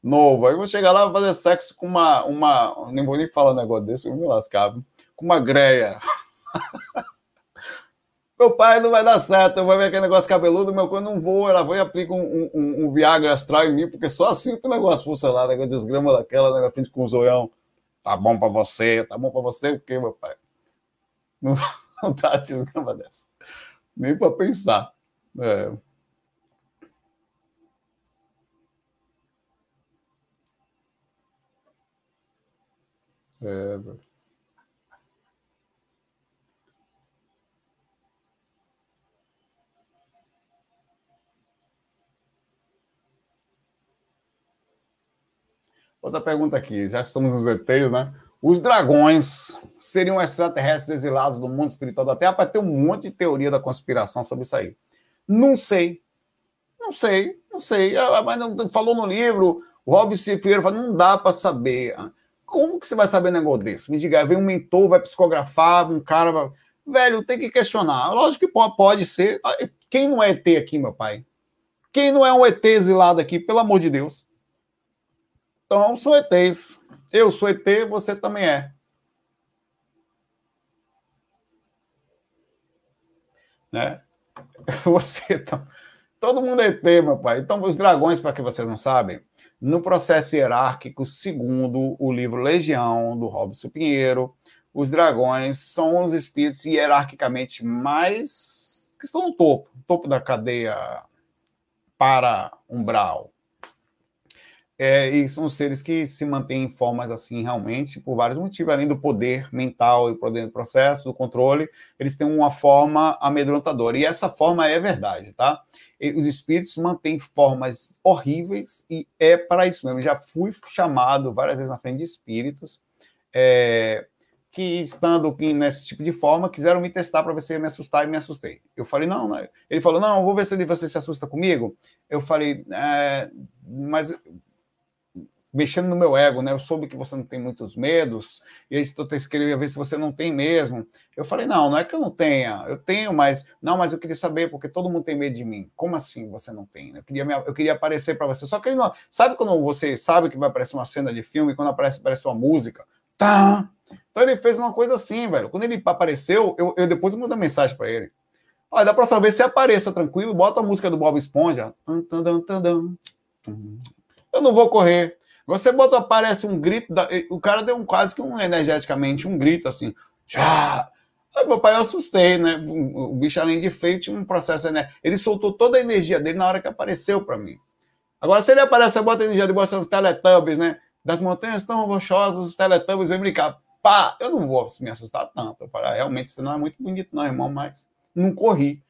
novo. Aí eu vou chegar lá e fazer sexo com uma. uma nem vou nem falar um negócio desse, eu me lascava. Com uma greia. meu pai não vai dar certo, eu vou ver aquele negócio cabeludo, meu pai não vou, ela vai e aplica um, um, um, Viagra astral em mim, porque só assim que o negócio funcionar, negócio desgrama daquela, negócio com um zoião. Tá bom para você, tá bom para você o quê, meu pai? Não, [LAUGHS] não tá desgrama dessa. Nem para pensar. É. É, Outra pergunta aqui, já que estamos nos ETs, né? Os dragões seriam extraterrestres exilados do mundo espiritual da Terra? Para ter um monte de teoria da conspiração sobre isso aí. Não sei. Não sei, não sei. Ah, mas não, falou no livro, o Robson Ferreira falou, não dá para saber. Como que você vai saber negócio desse? Me diga, vem um mentor, vai psicografar, um cara. Vai... Velho, tem que questionar. Lógico que pode, pode ser. Ah, quem não é ET aqui, meu pai? Quem não é um ET exilado aqui, pelo amor de Deus? Então, são ETs. Eu sou ET, você também é. Né? [LAUGHS] Você tá... Todo mundo é ET, meu pai. Então, os dragões, para que vocês não sabem, no processo hierárquico, segundo o livro Legião, do Robson Pinheiro, os dragões são os espíritos hierarquicamente mais que estão no topo, topo da cadeia para umbral, é, e são seres que se mantêm em formas assim realmente por vários motivos, além do poder mental e poder do processo, do controle, eles têm uma forma amedrontadora. E essa forma é verdade, tá? E os espíritos mantêm formas horríveis e é para isso mesmo. Já fui chamado várias vezes na frente de espíritos é, que, estando nesse tipo de forma, quiseram me testar para ver se eu ia me assustar e me assustei. Eu falei, não, não. Ele falou, não, vou ver se você se assusta comigo. Eu falei, é, mas mexendo no meu ego, né? Eu soube que você não tem muitos medos, e aí estou querendo ver se você não tem mesmo. Eu falei, não, não é que eu não tenha, eu tenho, mas não, mas eu queria saber, porque todo mundo tem medo de mim. Como assim você não tem? Eu queria, eu queria aparecer para você. Só que ele não. Sabe quando você sabe que vai aparecer uma cena de filme, quando aparece, aparece uma música? Tá! Então ele fez uma coisa assim, velho. Quando ele apareceu, eu, eu depois mandei mensagem para ele. Olha, da próxima vez você apareça tranquilo, bota a música do Bob Esponja. Eu não vou correr. Você bota, aparece um grito, da, o cara deu um quase que um energeticamente um grito assim. Já! Aí, meu pai, eu assustei, né? O bicho, além de feio, tinha um processo, né? Ele soltou toda a energia dele na hora que apareceu para mim. Agora, se ele aparece, bota a energia de bota os Teletubbies, né? Das montanhas tão rochosas, os Teletubbies vêm brincar. Pá! Eu não vou me assustar tanto. Eu falei, ah, realmente, isso não é muito bonito, não, irmão, mas não corri.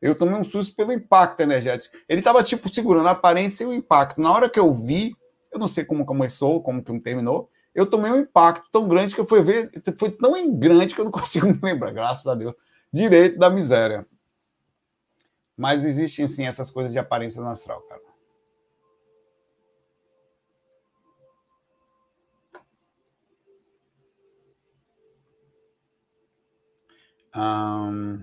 Eu tomei um susto pelo impacto energético. Ele estava, tipo, segurando a aparência e o impacto. Na hora que eu vi, eu não sei como começou, como que terminou. Eu tomei um impacto tão grande que eu fui ver, foi tão grande que eu não [LAUGHS] consigo me lembrar, graças a Deus, direito da miséria. Mas existem sim essas coisas de aparência astral, cara. Um...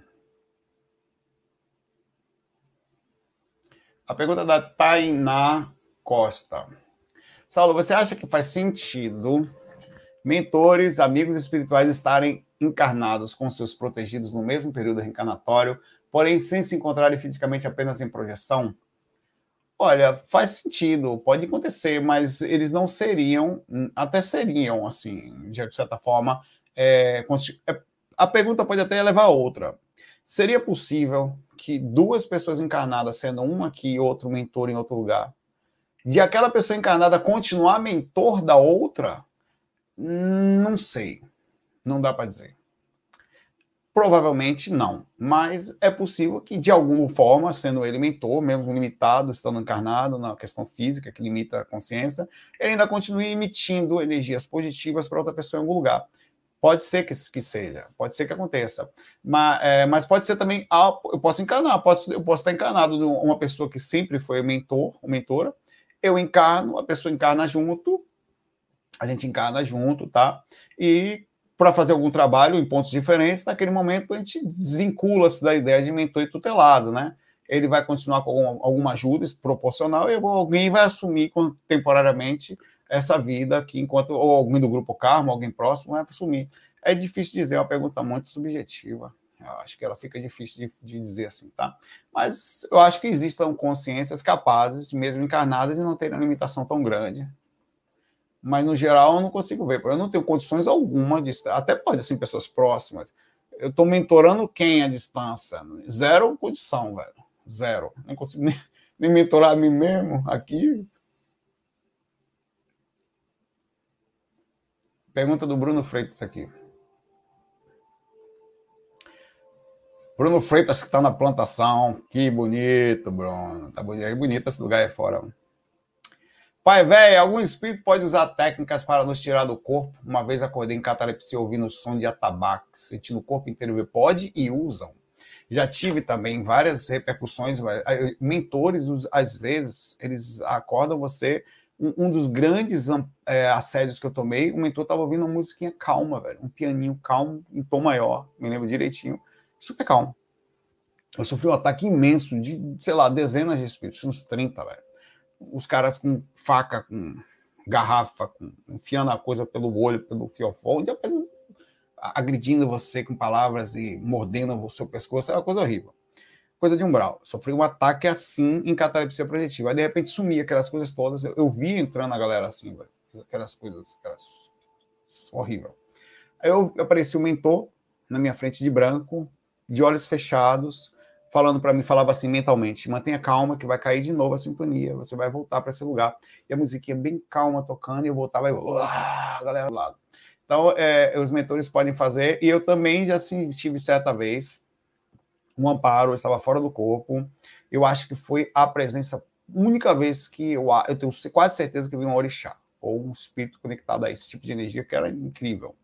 A pergunta da Tainá Costa. Saulo, você acha que faz sentido mentores, amigos espirituais estarem encarnados com seus protegidos no mesmo período reencarnatório, porém sem se encontrarem fisicamente apenas em projeção? Olha, faz sentido, pode acontecer, mas eles não seriam, até seriam, assim, de certa forma. É, é, a pergunta pode até levar a outra. Seria possível que duas pessoas encarnadas, sendo uma aqui e outro mentor em outro lugar, de aquela pessoa encarnada continuar mentor da outra, não sei. Não dá para dizer. Provavelmente não, mas é possível que, de alguma forma, sendo ele mentor, mesmo limitado, estando encarnado na questão física, que limita a consciência, ele ainda continue emitindo energias positivas para outra pessoa em algum lugar. Pode ser que, que seja, pode ser que aconteça. Mas, é, mas pode ser também, eu posso encarnar, posso, eu posso estar encarnado de uma pessoa que sempre foi mentor, mentora, eu encarno, a pessoa encarna junto, a gente encarna junto, tá? E para fazer algum trabalho em pontos diferentes, naquele momento a gente desvincula-se da ideia de mentor e tutelado, né? Ele vai continuar com alguma ajuda proporcional e alguém vai assumir temporariamente essa vida aqui, enquanto ou alguém do grupo Karma, alguém próximo vai assumir. É difícil dizer, é uma pergunta muito subjetiva. Eu acho que ela fica difícil de, de, dizer assim, tá? Mas eu acho que existam consciências capazes, mesmo encarnadas, de não terem uma limitação tão grande. Mas, no geral, eu não consigo ver. Eu não tenho condições alguma de... Até pode, assim, pessoas próximas. Eu estou mentorando quem à distância? Zero condição, velho. Zero. Nem consigo nem, [LAUGHS] nem mentorar a mim mesmo aqui. Pergunta do Bruno Freitas aqui. Bruno Freitas que está na plantação. Que bonito, Bruno. Tá bonito. É bonito esse lugar aí fora. Pai velho, algum espírito pode usar técnicas para nos tirar do corpo? Uma vez acordei em catalepsia ouvindo o som de atabaque, sentindo o corpo inteiro. Pode e usam. Já tive também várias repercussões. Mentores, às vezes, eles acordam você. Um, um dos grandes é, assédios que eu tomei, o mentor estava ouvindo uma musiquinha calma, velho. Um pianinho calmo, em tom maior, me lembro direitinho. Super calmo. Eu sofri um ataque imenso de, sei lá, dezenas de espíritos, uns 30, velho os caras com faca, com garrafa, com, enfiando a coisa pelo olho, pelo fiofó, depois agredindo você com palavras e mordendo o seu pescoço, é uma coisa horrível. Coisa de umbral. Sofri um ataque assim em catalepsia projetiva. Aí, de repente, sumia aquelas coisas todas. Eu, eu vi entrando a galera assim, velho. Aquelas coisas, aquelas... horrível. Aí eu apareci o um mentor na minha frente de branco, de olhos fechados, falando para mim, falava assim mentalmente: mantenha calma, que vai cair de novo a sintonia, você vai voltar para esse lugar. E a musiquinha bem calma tocando, e eu voltava e a galera do lado. Então, é, os mentores podem fazer, e eu também já tive certa vez um amparo, eu estava fora do corpo. Eu acho que foi a presença, única vez que eu, eu tenho quase certeza que vi um orixá, ou um espírito conectado a esse tipo de energia, que era incrível.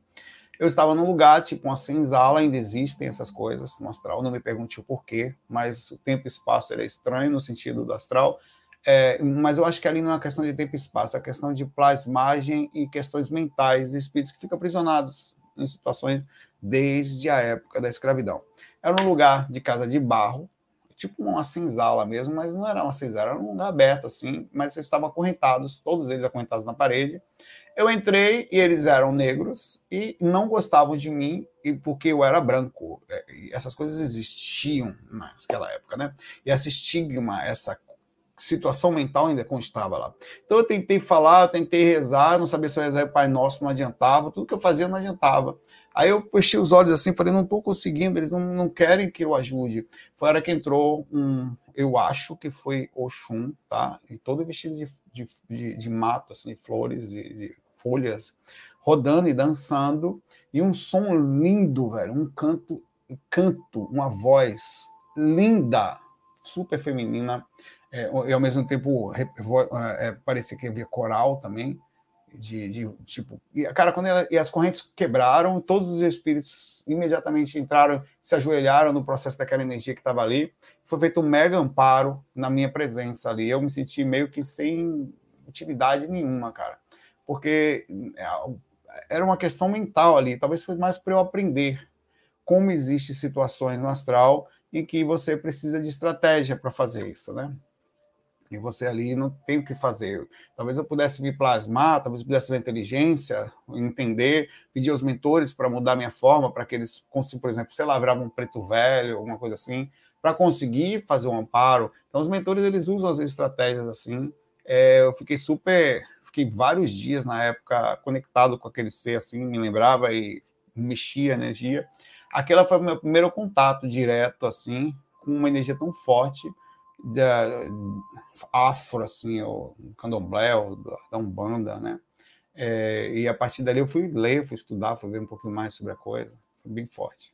Eu estava num lugar, tipo uma senzala, ainda existem essas coisas no astral, não me pergunte o porquê, mas o tempo e espaço é estranho no sentido do astral. É, mas eu acho que ali não é uma questão de tempo e espaço, é questão de plasmagem e questões mentais de espíritos que ficam aprisionados em situações desde a época da escravidão. Era um lugar de casa de barro, tipo uma senzala mesmo, mas não era uma senzala, era um lugar aberto assim, mas eles estavam acorrentados, todos eles acorrentados na parede, eu entrei e eles eram negros e não gostavam de mim e porque eu era branco. É, essas coisas existiam naquela época, né? E esse estigma, essa situação mental ainda constava lá. Então eu tentei falar, eu tentei rezar, não sabia se eu rezar o Pai Nosso, não adiantava, tudo que eu fazia não adiantava. Aí eu fechei os olhos assim, falei, não estou conseguindo, eles não, não querem que eu ajude. Foi a hora que entrou um, eu acho que foi Oxum, tá? E todo vestido de, de, de, de mato, assim, flores, de, de folhas, rodando e dançando, e um som lindo, velho, um canto, canto, uma voz linda, super feminina, é, e ao mesmo tempo é, parecia que havia coral também, de, de, tipo, e, cara, quando ela, e as correntes quebraram, todos os espíritos imediatamente entraram, se ajoelharam no processo daquela energia que estava ali, foi feito um mega amparo na minha presença ali, eu me senti meio que sem utilidade nenhuma, cara. Porque é, era uma questão mental ali, talvez foi mais para eu aprender como existem situações no astral em que você precisa de estratégia para fazer isso, né? E você ali não tem o que fazer. Talvez eu pudesse me plasmar, talvez eu pudesse usar inteligência, entender, pedir aos mentores para mudar minha forma, para que eles consigam, por exemplo, sei lá, um preto velho, alguma coisa assim, para conseguir fazer um amparo. Então, os mentores, eles usam as estratégias assim. É, eu fiquei super fiquei vários dias na época conectado com aquele ser, assim, me lembrava e mexia a energia. Aquela foi o meu primeiro contato direto, assim, com uma energia tão forte da afro, assim, o candomblé, da Umbanda, né? É, e a partir dali eu fui ler, fui estudar, fui ver um pouquinho mais sobre a coisa. Foi bem forte.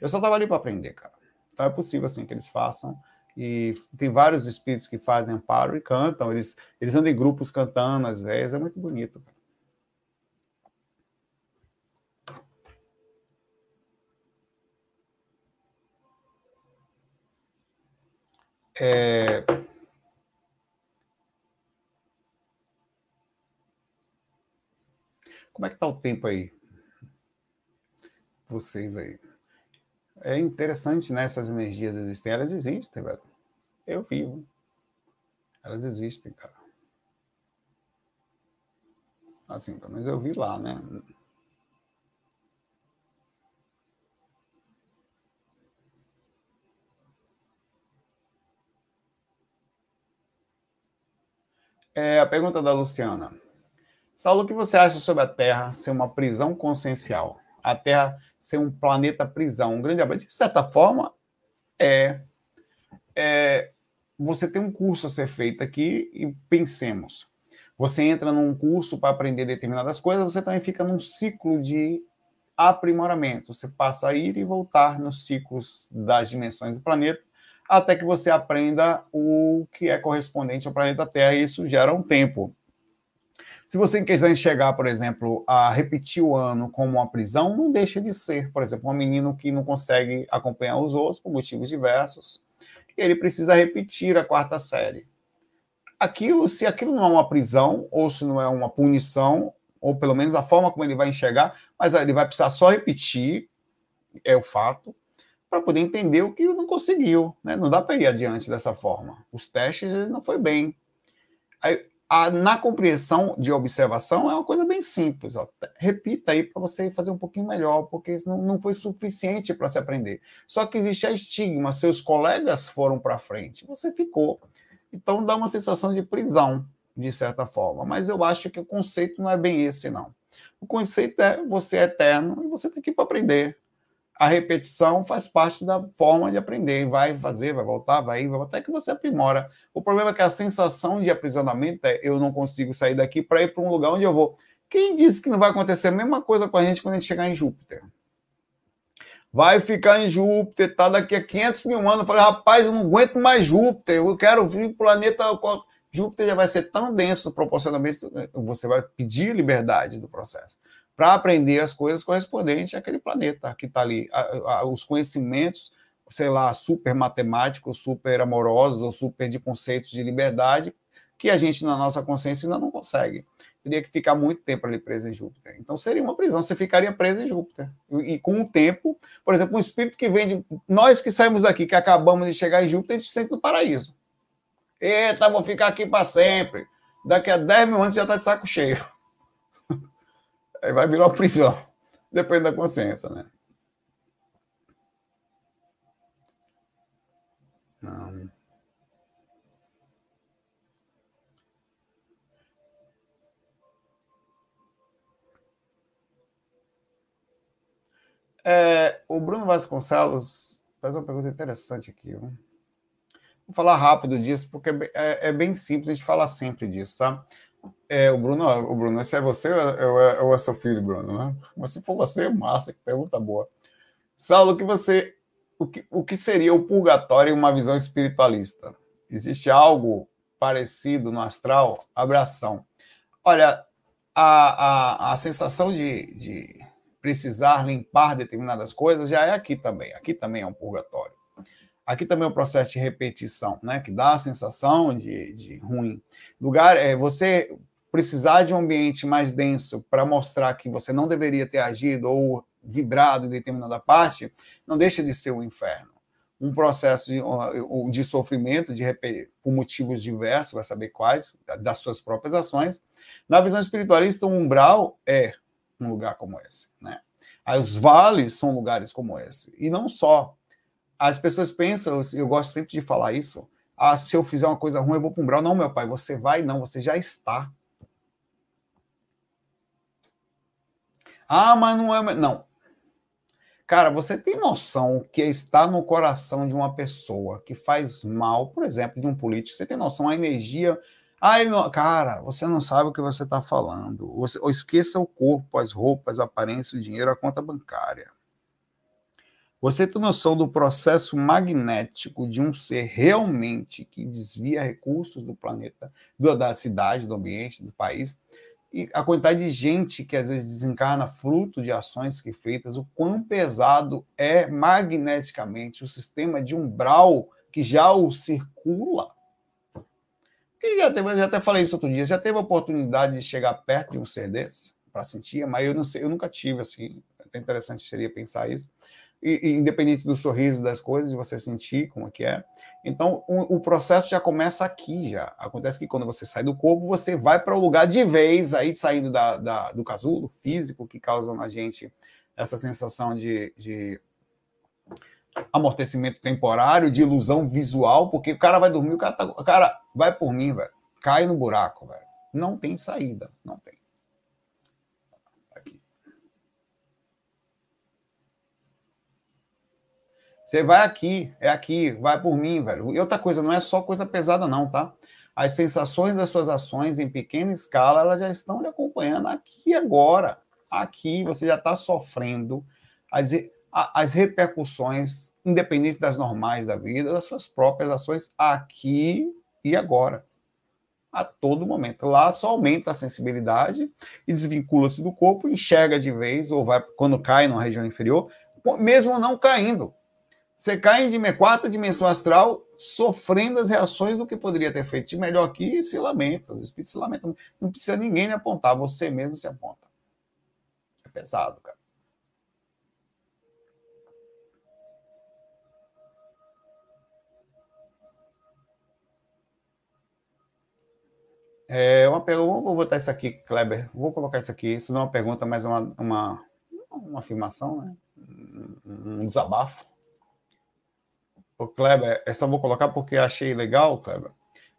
Eu só estava ali para aprender, cara. Então é possível, assim, que eles façam e tem vários espíritos que fazem amparo e cantam, eles, eles andam em grupos cantando às vezes, é muito bonito. É... Como é que está o tempo aí? Vocês aí. É interessante, né? Essas energias existem. Elas existem, velho. Eu vivo. Elas existem, cara. Assim, pelo menos eu vi lá, né? É, a pergunta da Luciana. Saulo, o que você acha sobre a Terra ser uma prisão consciencial? A Terra ser um planeta prisão, um grande abraço. De certa forma, é, é você tem um curso a ser feito aqui e pensemos. Você entra num curso para aprender determinadas coisas, você também fica num ciclo de aprimoramento. Você passa a ir e voltar nos ciclos das dimensões do planeta, até que você aprenda o que é correspondente ao planeta Terra, e isso gera um tempo. Se você quiser enxergar, por exemplo, a repetir o ano como uma prisão, não deixa de ser. Por exemplo, um menino que não consegue acompanhar os outros por motivos diversos, ele precisa repetir a quarta série. Aquilo, se aquilo não é uma prisão, ou se não é uma punição, ou pelo menos a forma como ele vai enxergar, mas ele vai precisar só repetir, é o fato, para poder entender o que não conseguiu. Né? Não dá para ir adiante dessa forma. Os testes não foi bem. Aí, a, na compreensão de observação é uma coisa bem simples. Ó. Repita aí para você fazer um pouquinho melhor, porque não, não foi suficiente para se aprender. Só que existe a estigma, seus colegas foram para frente, você ficou. Então dá uma sensação de prisão, de certa forma. Mas eu acho que o conceito não é bem esse, não. O conceito é você é eterno e você tem que ir para aprender a repetição faz parte da forma de aprender. Vai fazer, vai voltar, vai ir, até que você aprimora. O problema é que a sensação de aprisionamento é eu não consigo sair daqui para ir para um lugar onde eu vou. Quem disse que não vai acontecer a mesma coisa com a gente quando a gente chegar em Júpiter? Vai ficar em Júpiter, tá daqui a 500 mil anos. Eu falei, rapaz, eu não aguento mais Júpiter, eu quero vir para o planeta. Júpiter já vai ser tão denso proporcionalmente, você vai pedir liberdade do processo para aprender as coisas correspondentes àquele planeta que está ali. A, a, os conhecimentos, sei lá, super matemáticos, super amorosos, ou super de conceitos de liberdade, que a gente, na nossa consciência, ainda não consegue. Teria que ficar muito tempo ali preso em Júpiter. Então seria uma prisão, você ficaria preso em Júpiter. E, e com o tempo, por exemplo, um espírito que vem de. Nós que saímos daqui, que acabamos de chegar em Júpiter, a gente se sente no paraíso. Eita, vou ficar aqui para sempre. Daqui a 10 mil anos já está de saco cheio. Aí vai virar prisão. Depende da consciência, né? Não. É, o Bruno Vasconcelos faz uma pergunta interessante aqui. Viu? Vou falar rápido disso, porque é, é, bem simples, a gente fala sempre disso, sabe? É, o Bruno, o Bruno, se é você ou é, ou é seu filho, Bruno, né? Mas se for você, massa, que pergunta boa. Saulo, que você, o que, o que seria o purgatório em uma visão espiritualista? Existe algo parecido no astral? Abração. Olha, a, a, a sensação de, de precisar limpar determinadas coisas já é aqui também. Aqui também é um purgatório. Aqui também é um processo de repetição, né? Que dá a sensação de, de ruim. Lugar é você precisar de um ambiente mais denso para mostrar que você não deveria ter agido ou vibrado em determinada parte, não deixa de ser um inferno. Um processo de, de sofrimento de, por motivos diversos, vai saber quais, das suas próprias ações. Na visão espiritualista, o umbral é um lugar como esse. Né? Os vales são lugares como esse. E não só as pessoas pensam, eu gosto sempre de falar isso, ah, se eu fizer uma coisa ruim, eu vou para um brau. Não, meu pai, você vai, não, você já está. Ah, mas não é. Não. Cara, você tem noção que está no coração de uma pessoa que faz mal, por exemplo, de um político, você tem noção a energia. Ah, ele não... Cara, você não sabe o que você está falando. Você... Ou esqueça o corpo, as roupas, a aparência, o dinheiro, a conta bancária. Você tem noção do processo magnético de um ser realmente que desvia recursos do planeta, da cidade, do ambiente, do país? E a quantidade de gente que às vezes desencarna fruto de ações que feitas, o quão pesado é magneticamente o sistema de umbral que já o circula. Que já, teve, já até falei isso outro dia, já teve a oportunidade de chegar perto de um ser desse para sentir, mas eu não sei, eu nunca tive assim. É interessante seria pensar isso e, independente do sorriso das coisas, de você sentir como é que é. Então, o, o, processo já começa aqui, já. Acontece que quando você sai do corpo, você vai para o lugar de vez, aí saindo da, da, do casulo físico, que causa na gente essa sensação de, de amortecimento temporário, de ilusão visual, porque o cara vai dormir, o cara, tá, o cara vai por mim, velho. Cai no buraco, velho. Não tem saída, não tem. Você vai aqui, é aqui, vai por mim, velho. E outra coisa, não é só coisa pesada, não, tá? As sensações das suas ações em pequena escala, elas já estão lhe acompanhando aqui agora. Aqui você já está sofrendo as, as repercussões, independentes das normais da vida, das suas próprias ações aqui e agora. a todo momento. Lá só aumenta a sensibilidade e desvincula-se do corpo, enxerga de vez, ou vai quando cai na região inferior, mesmo não caindo. Você cai em quarta dimensão astral, sofrendo as reações do que poderia ter feito de melhor aqui e se lamenta. Os espíritos se lamentam. Não precisa ninguém lhe apontar, você mesmo se aponta. É pesado, cara. É uma pergunta, vou botar isso aqui, Kleber. Vou colocar isso aqui. Isso não é uma pergunta, mas é uma, uma, uma afirmação, né? um desabafo. O Kleber, essa eu vou colocar porque achei legal, Kleber.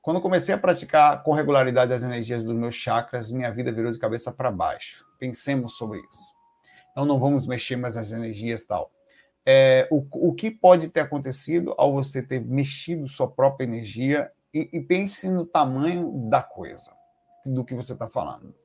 Quando comecei a praticar com regularidade as energias dos meus chakras, minha vida virou de cabeça para baixo. Pensemos sobre isso. Então não vamos mexer mais as energias tal. É, o, o que pode ter acontecido ao você ter mexido sua própria energia e, e pense no tamanho da coisa, do que você está falando.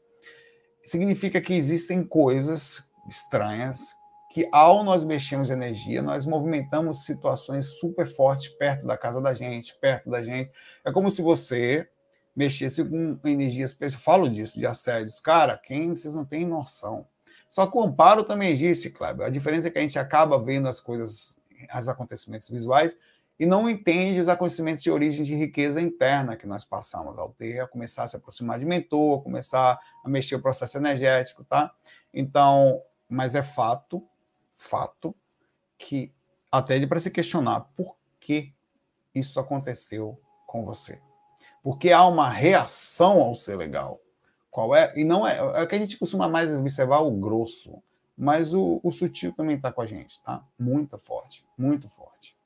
Significa que existem coisas estranhas que, ao nós mexermos energia, nós movimentamos situações super fortes perto da casa da gente, perto da gente. É como se você mexesse com energia especial. Falo disso, de assédios. Cara, quem vocês não têm noção. Só que o amparo também existe, Kleber. A diferença é que a gente acaba vendo as coisas, os acontecimentos visuais, e não entende os acontecimentos de origem de riqueza interna que nós passamos ao ter, a começar a se aproximar de mentor, começar a mexer o processo energético, tá? Então, mas é fato, fato, que até para se questionar por que isso aconteceu com você. Porque há uma reação ao ser legal. Qual é? E não é, é que a gente costuma mais observar o grosso, mas o, o sutil também está com a gente, tá? Muito forte, muito forte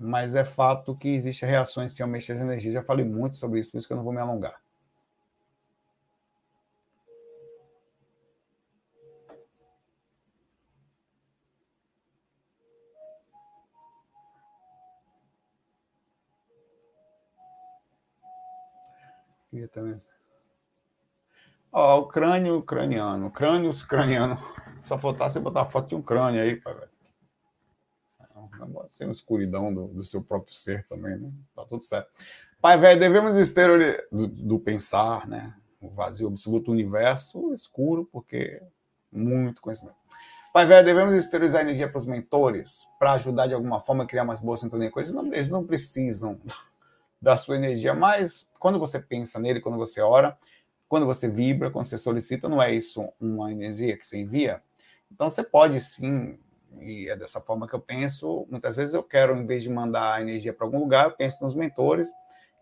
mas é fato que existem reações se eu mexer as energias. Já falei muito sobre isso, por isso que eu não vou me alongar. Também. Ó, o crânio craniano, crânios craniano. [LAUGHS] Só faltasse botar foto de um crânio aí, pai, velho sem uma escuridão do, do, seu próprio ser também, né? Tá tudo certo. Pai velho, devemos exteriorizar do, do pensar, né? O vazio absoluto, o universo escuro, porque muito conhecimento. Pai velho, devemos exteriorizar energia para os mentores, para ajudar de alguma forma a criar mais boa sintonia com eles. Não, eles não precisam [LAUGHS] da sua energia, mas quando você pensa nele, quando você ora, quando você vibra, quando você solicita, não é isso uma energia que você envia? Então você pode sim e é dessa forma que eu penso. Muitas vezes eu quero, em vez de mandar energia para algum lugar, eu penso nos mentores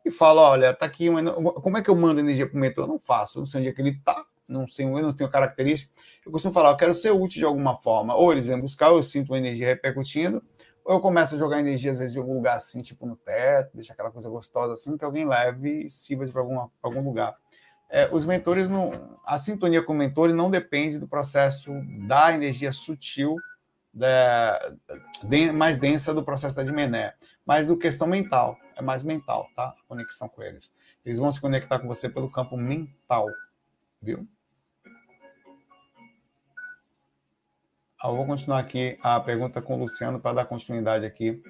e falo: olha, tá aqui uma. Como é que eu mando energia para o mentor? Eu não faço, eu não sei onde é que ele está, não sei, eu não tenho característica. Eu costumo falar: eu quero ser útil de alguma forma. Ou eles vêm buscar, eu sinto uma energia repercutindo, ou eu começo a jogar energia, às vezes, em algum lugar assim, tipo no teto, deixar aquela coisa gostosa assim, que alguém leve e sirva para algum lugar. É, os mentores não. A sintonia com o mentor não depende do processo da energia sutil da, de, mais densa do processo da Dimené, mas do questão mental, é mais mental, tá? A conexão com eles. Eles vão se conectar com você pelo campo mental, viu? Eu vou continuar aqui a pergunta com o Luciano para dar continuidade aqui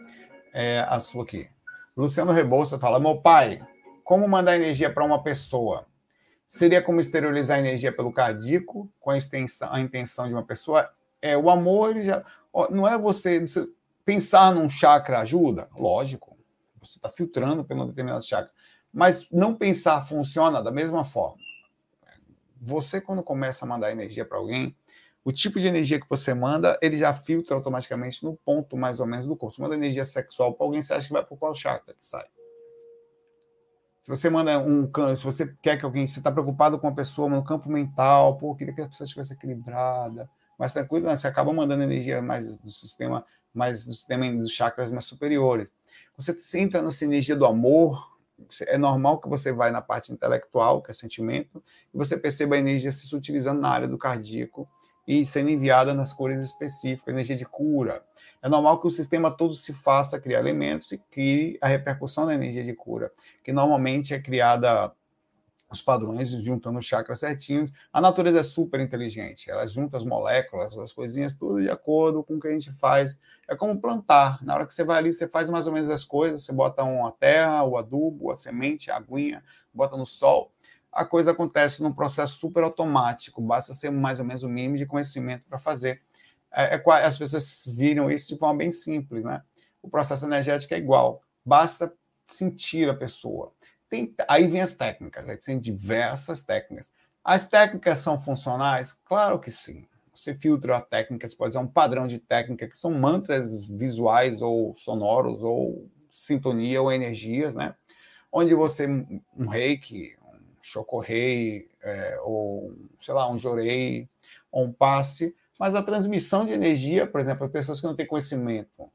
é, a sua aqui. Luciano Rebouça fala: Meu pai, como mandar energia para uma pessoa? Seria como esterilizar energia pelo cardíaco com a, extensão, a intenção de uma pessoa? É, o amor já não é você pensar num chakra ajuda, lógico. Você está filtrando pelo determinado chakra, mas não pensar funciona da mesma forma. Você quando começa a mandar energia para alguém, o tipo de energia que você manda, ele já filtra automaticamente no ponto mais ou menos do corpo. Você manda energia sexual para alguém, você acha que vai por qual chakra que sai? Se você manda um se você quer que alguém, você está preocupado com a pessoa no campo mental, pô, queria que a pessoa estivesse equilibrada, mais tranquilo, né? você acaba mandando energia mais do sistema, mais do sistema dos chakras mais superiores. Você entra nessa energia do amor, é normal que você vai na parte intelectual, que é sentimento, e você perceba a energia se utilizando na área do cardíaco e sendo enviada nas cores específicas, energia de cura. É normal que o sistema todo se faça criar elementos e crie a repercussão da energia de cura, que normalmente é criada os padrões, juntando chakras certinhos. A natureza é super inteligente, ela junta as moléculas, as coisinhas, tudo de acordo com o que a gente faz. É como plantar. Na hora que você vai ali, você faz mais ou menos as coisas, você bota uma terra, o adubo, a semente, a aguinha, bota no sol. A coisa acontece num processo super automático, basta ser mais ou menos o mínimo de conhecimento para fazer. É, é, as pessoas viram isso de forma bem simples, né? O processo energético é igual, basta sentir a pessoa. Tem, aí vem as técnicas, aí tem diversas técnicas. As técnicas são funcionais? Claro que sim. Você filtra a técnica, você pode usar um padrão de técnica, que são mantras visuais ou sonoros, ou sintonia ou energias, né? Onde você, um reiki, chocorrei, é, ou sei lá, um jorei, ou um passe, mas a transmissão de energia, por exemplo, as pessoas que não têm conhecimento,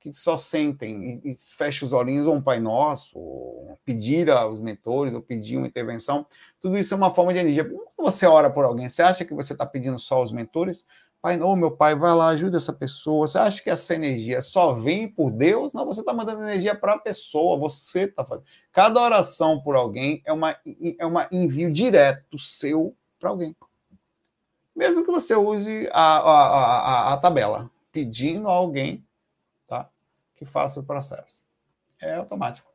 que só sentem e, e fecham os olhinhos, ou um Pai Nosso, ou pedir aos mentores, ou pedir uma intervenção, tudo isso é uma forma de energia. Quando você ora por alguém, você acha que você está pedindo só aos mentores? Pai, não, meu pai, vai lá, ajuda essa pessoa. Você acha que essa energia só vem por Deus? Não, você está mandando energia para a pessoa, você está fazendo. Cada oração por alguém é uma é um envio direto seu para alguém. Mesmo que você use a, a, a, a tabela, pedindo a alguém que faça o processo. É automático.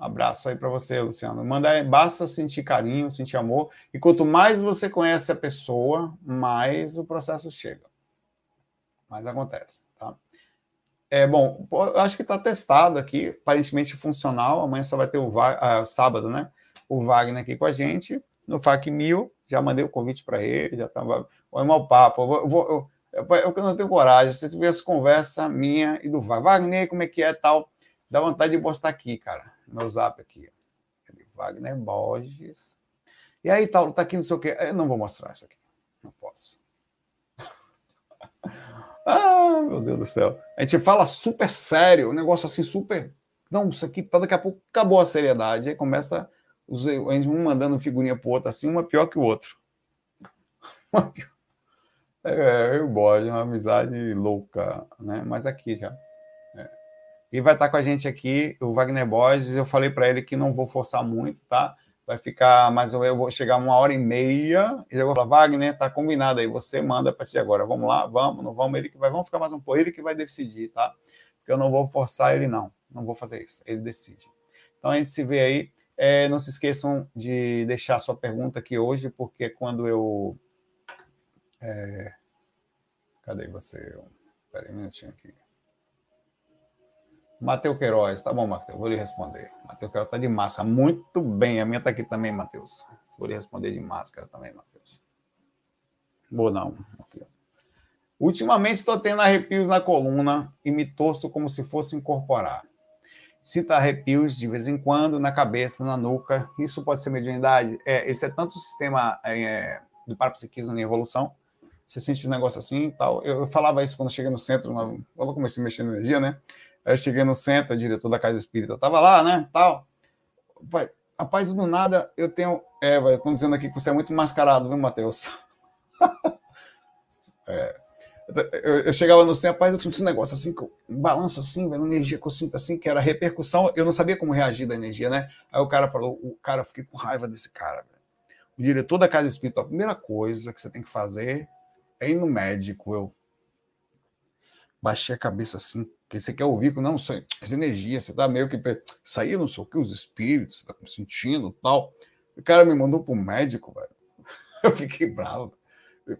Abraço aí para você, Luciano. Manda basta sentir carinho, sentir amor. E quanto mais você conhece a pessoa, mais o processo chega. Mais acontece, tá? É bom, eu acho que está testado aqui, aparentemente funcional. Amanhã só vai ter o ah, sábado, né? O Wagner aqui com a gente no FAC 1000. Já mandei o convite para ele, já estava. Vai mal papo. Eu vou, eu vou, eu, eu não tenho coragem. Se você tivesse conversa minha e do Wagner, Wagner, como é que é tal? Dá vontade de postar aqui, cara. Meu zap aqui. Cadê? Wagner Borges. E aí, tal, tá aqui não sei o quê. Eu não vou mostrar isso aqui. Não posso. [LAUGHS] ah, meu Deus do céu. A gente fala super sério, um negócio assim, super. Não, isso aqui, daqui a pouco acabou a seriedade. Aí começa a gente um mandando figurinha pro outro, assim, uma pior que o outro. [LAUGHS] Uma pior. É, eu é uma amizade louca, né? Mas aqui já. E vai estar com a gente aqui o Wagner Borges. Eu falei para ele que não vou forçar muito, tá? Vai ficar mais ou menos, eu vou chegar uma hora e meia. E eu vou falar, Wagner, tá combinado aí, você manda a partir de agora. Vamos lá, vamos, não vamos, ele que vai, vamos ficar mais um pouco, ele que vai decidir, tá? Porque eu não vou forçar ele, não. Não vou fazer isso, ele decide. Então a gente se vê aí. É, não se esqueçam de deixar sua pergunta aqui hoje, porque quando eu é... Cadê você? Espera aí um minutinho aqui. Matheus Queiroz, tá bom, Matheus, vou lhe responder. Matheus Queiroz tá de máscara, muito bem. A minha tá aqui também, Matheus. Vou lhe responder de máscara também, Matheus. Vou não. Aqui, Ultimamente estou tendo arrepios na coluna e me torço como se fosse incorporar. Sinto arrepios de vez em quando na cabeça, na nuca. Isso pode ser mediunidade? É, esse é tanto o sistema é, do parapsiquismo em evolução, você sente um negócio assim e tal. Eu, eu, falava isso quando cheguei no centro, quando eu comecei a mexer na energia, né? Aí eu cheguei no centro, diretor da Casa Espírita estava lá, né? Tal. Rapaz, do nada eu tenho. É, estão dizendo aqui que você é muito mascarado, viu, Matheus? [LAUGHS] é. Eu, eu, chegava no centro, rapaz, eu tinha um negócio assim, um balanço assim, velho, energia que eu sinto assim, que era repercussão, eu não sabia como reagir da energia, né? Aí o cara falou, o cara, eu fiquei com raiva desse cara, velho. O diretor da Casa Espírita, a primeira coisa que você tem que fazer é ir no médico. Eu baixei a cabeça assim, que você quer ouvir, não, sei, as energias, você tá meio que. Saía, não sei o que, os espíritos, você tá sentindo tal. O cara me mandou pro médico, velho. [LAUGHS] Eu fiquei bravo.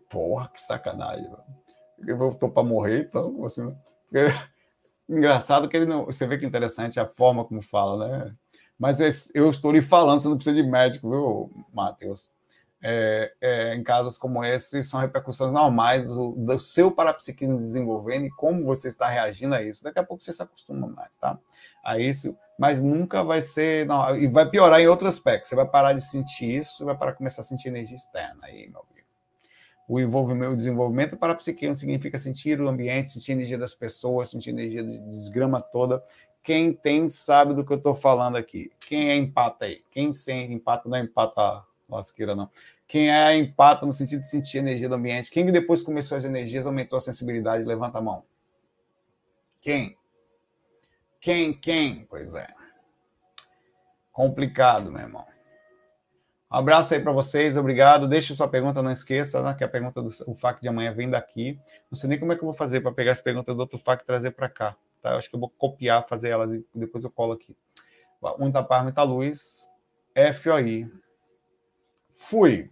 Porra, que sacanagem, velho. Eu tô para morrer, então, assim, [LAUGHS] engraçado que ele não. Você vê que interessante a forma como fala, né? Mas eu estou lhe falando, você não precisa de médico, viu, Matheus? É, é, em casos como esse são repercussões normais do, do, seu parapsiquismo desenvolvendo e como você está reagindo a isso. Daqui a pouco você se acostuma mais, tá? A isso, mas nunca vai ser. Não, e vai piorar em outro aspecto. Você vai parar de sentir isso e vai parar começar a sentir energia externa aí, meu amigo. O envolvimento, o desenvolvimento parapsiquismo significa sentir o ambiente, sentir a energia das pessoas, sentir a energia de desgrama toda. Quem tem sabe do que eu estou falando aqui. Quem é empata aí? Quem sem empata não é empata lasqueira, não. Quem é empata no sentido de sentir a energia do ambiente. Quem depois começou as energias aumentou a sensibilidade? Levanta a mão. Quem? Quem? Quem? Pois é. Complicado, meu irmão. Um abraço aí para vocês, obrigado. Deixe sua pergunta, não esqueça, né, que a pergunta do o FAC de amanhã vem daqui. Não sei nem como é que eu vou fazer para pegar essa pergunta do outro FAC e trazer para cá. Tá? Eu acho que eu vou copiar, fazer elas e depois eu colo aqui. Muita paz, muita luz. FOI. Fui.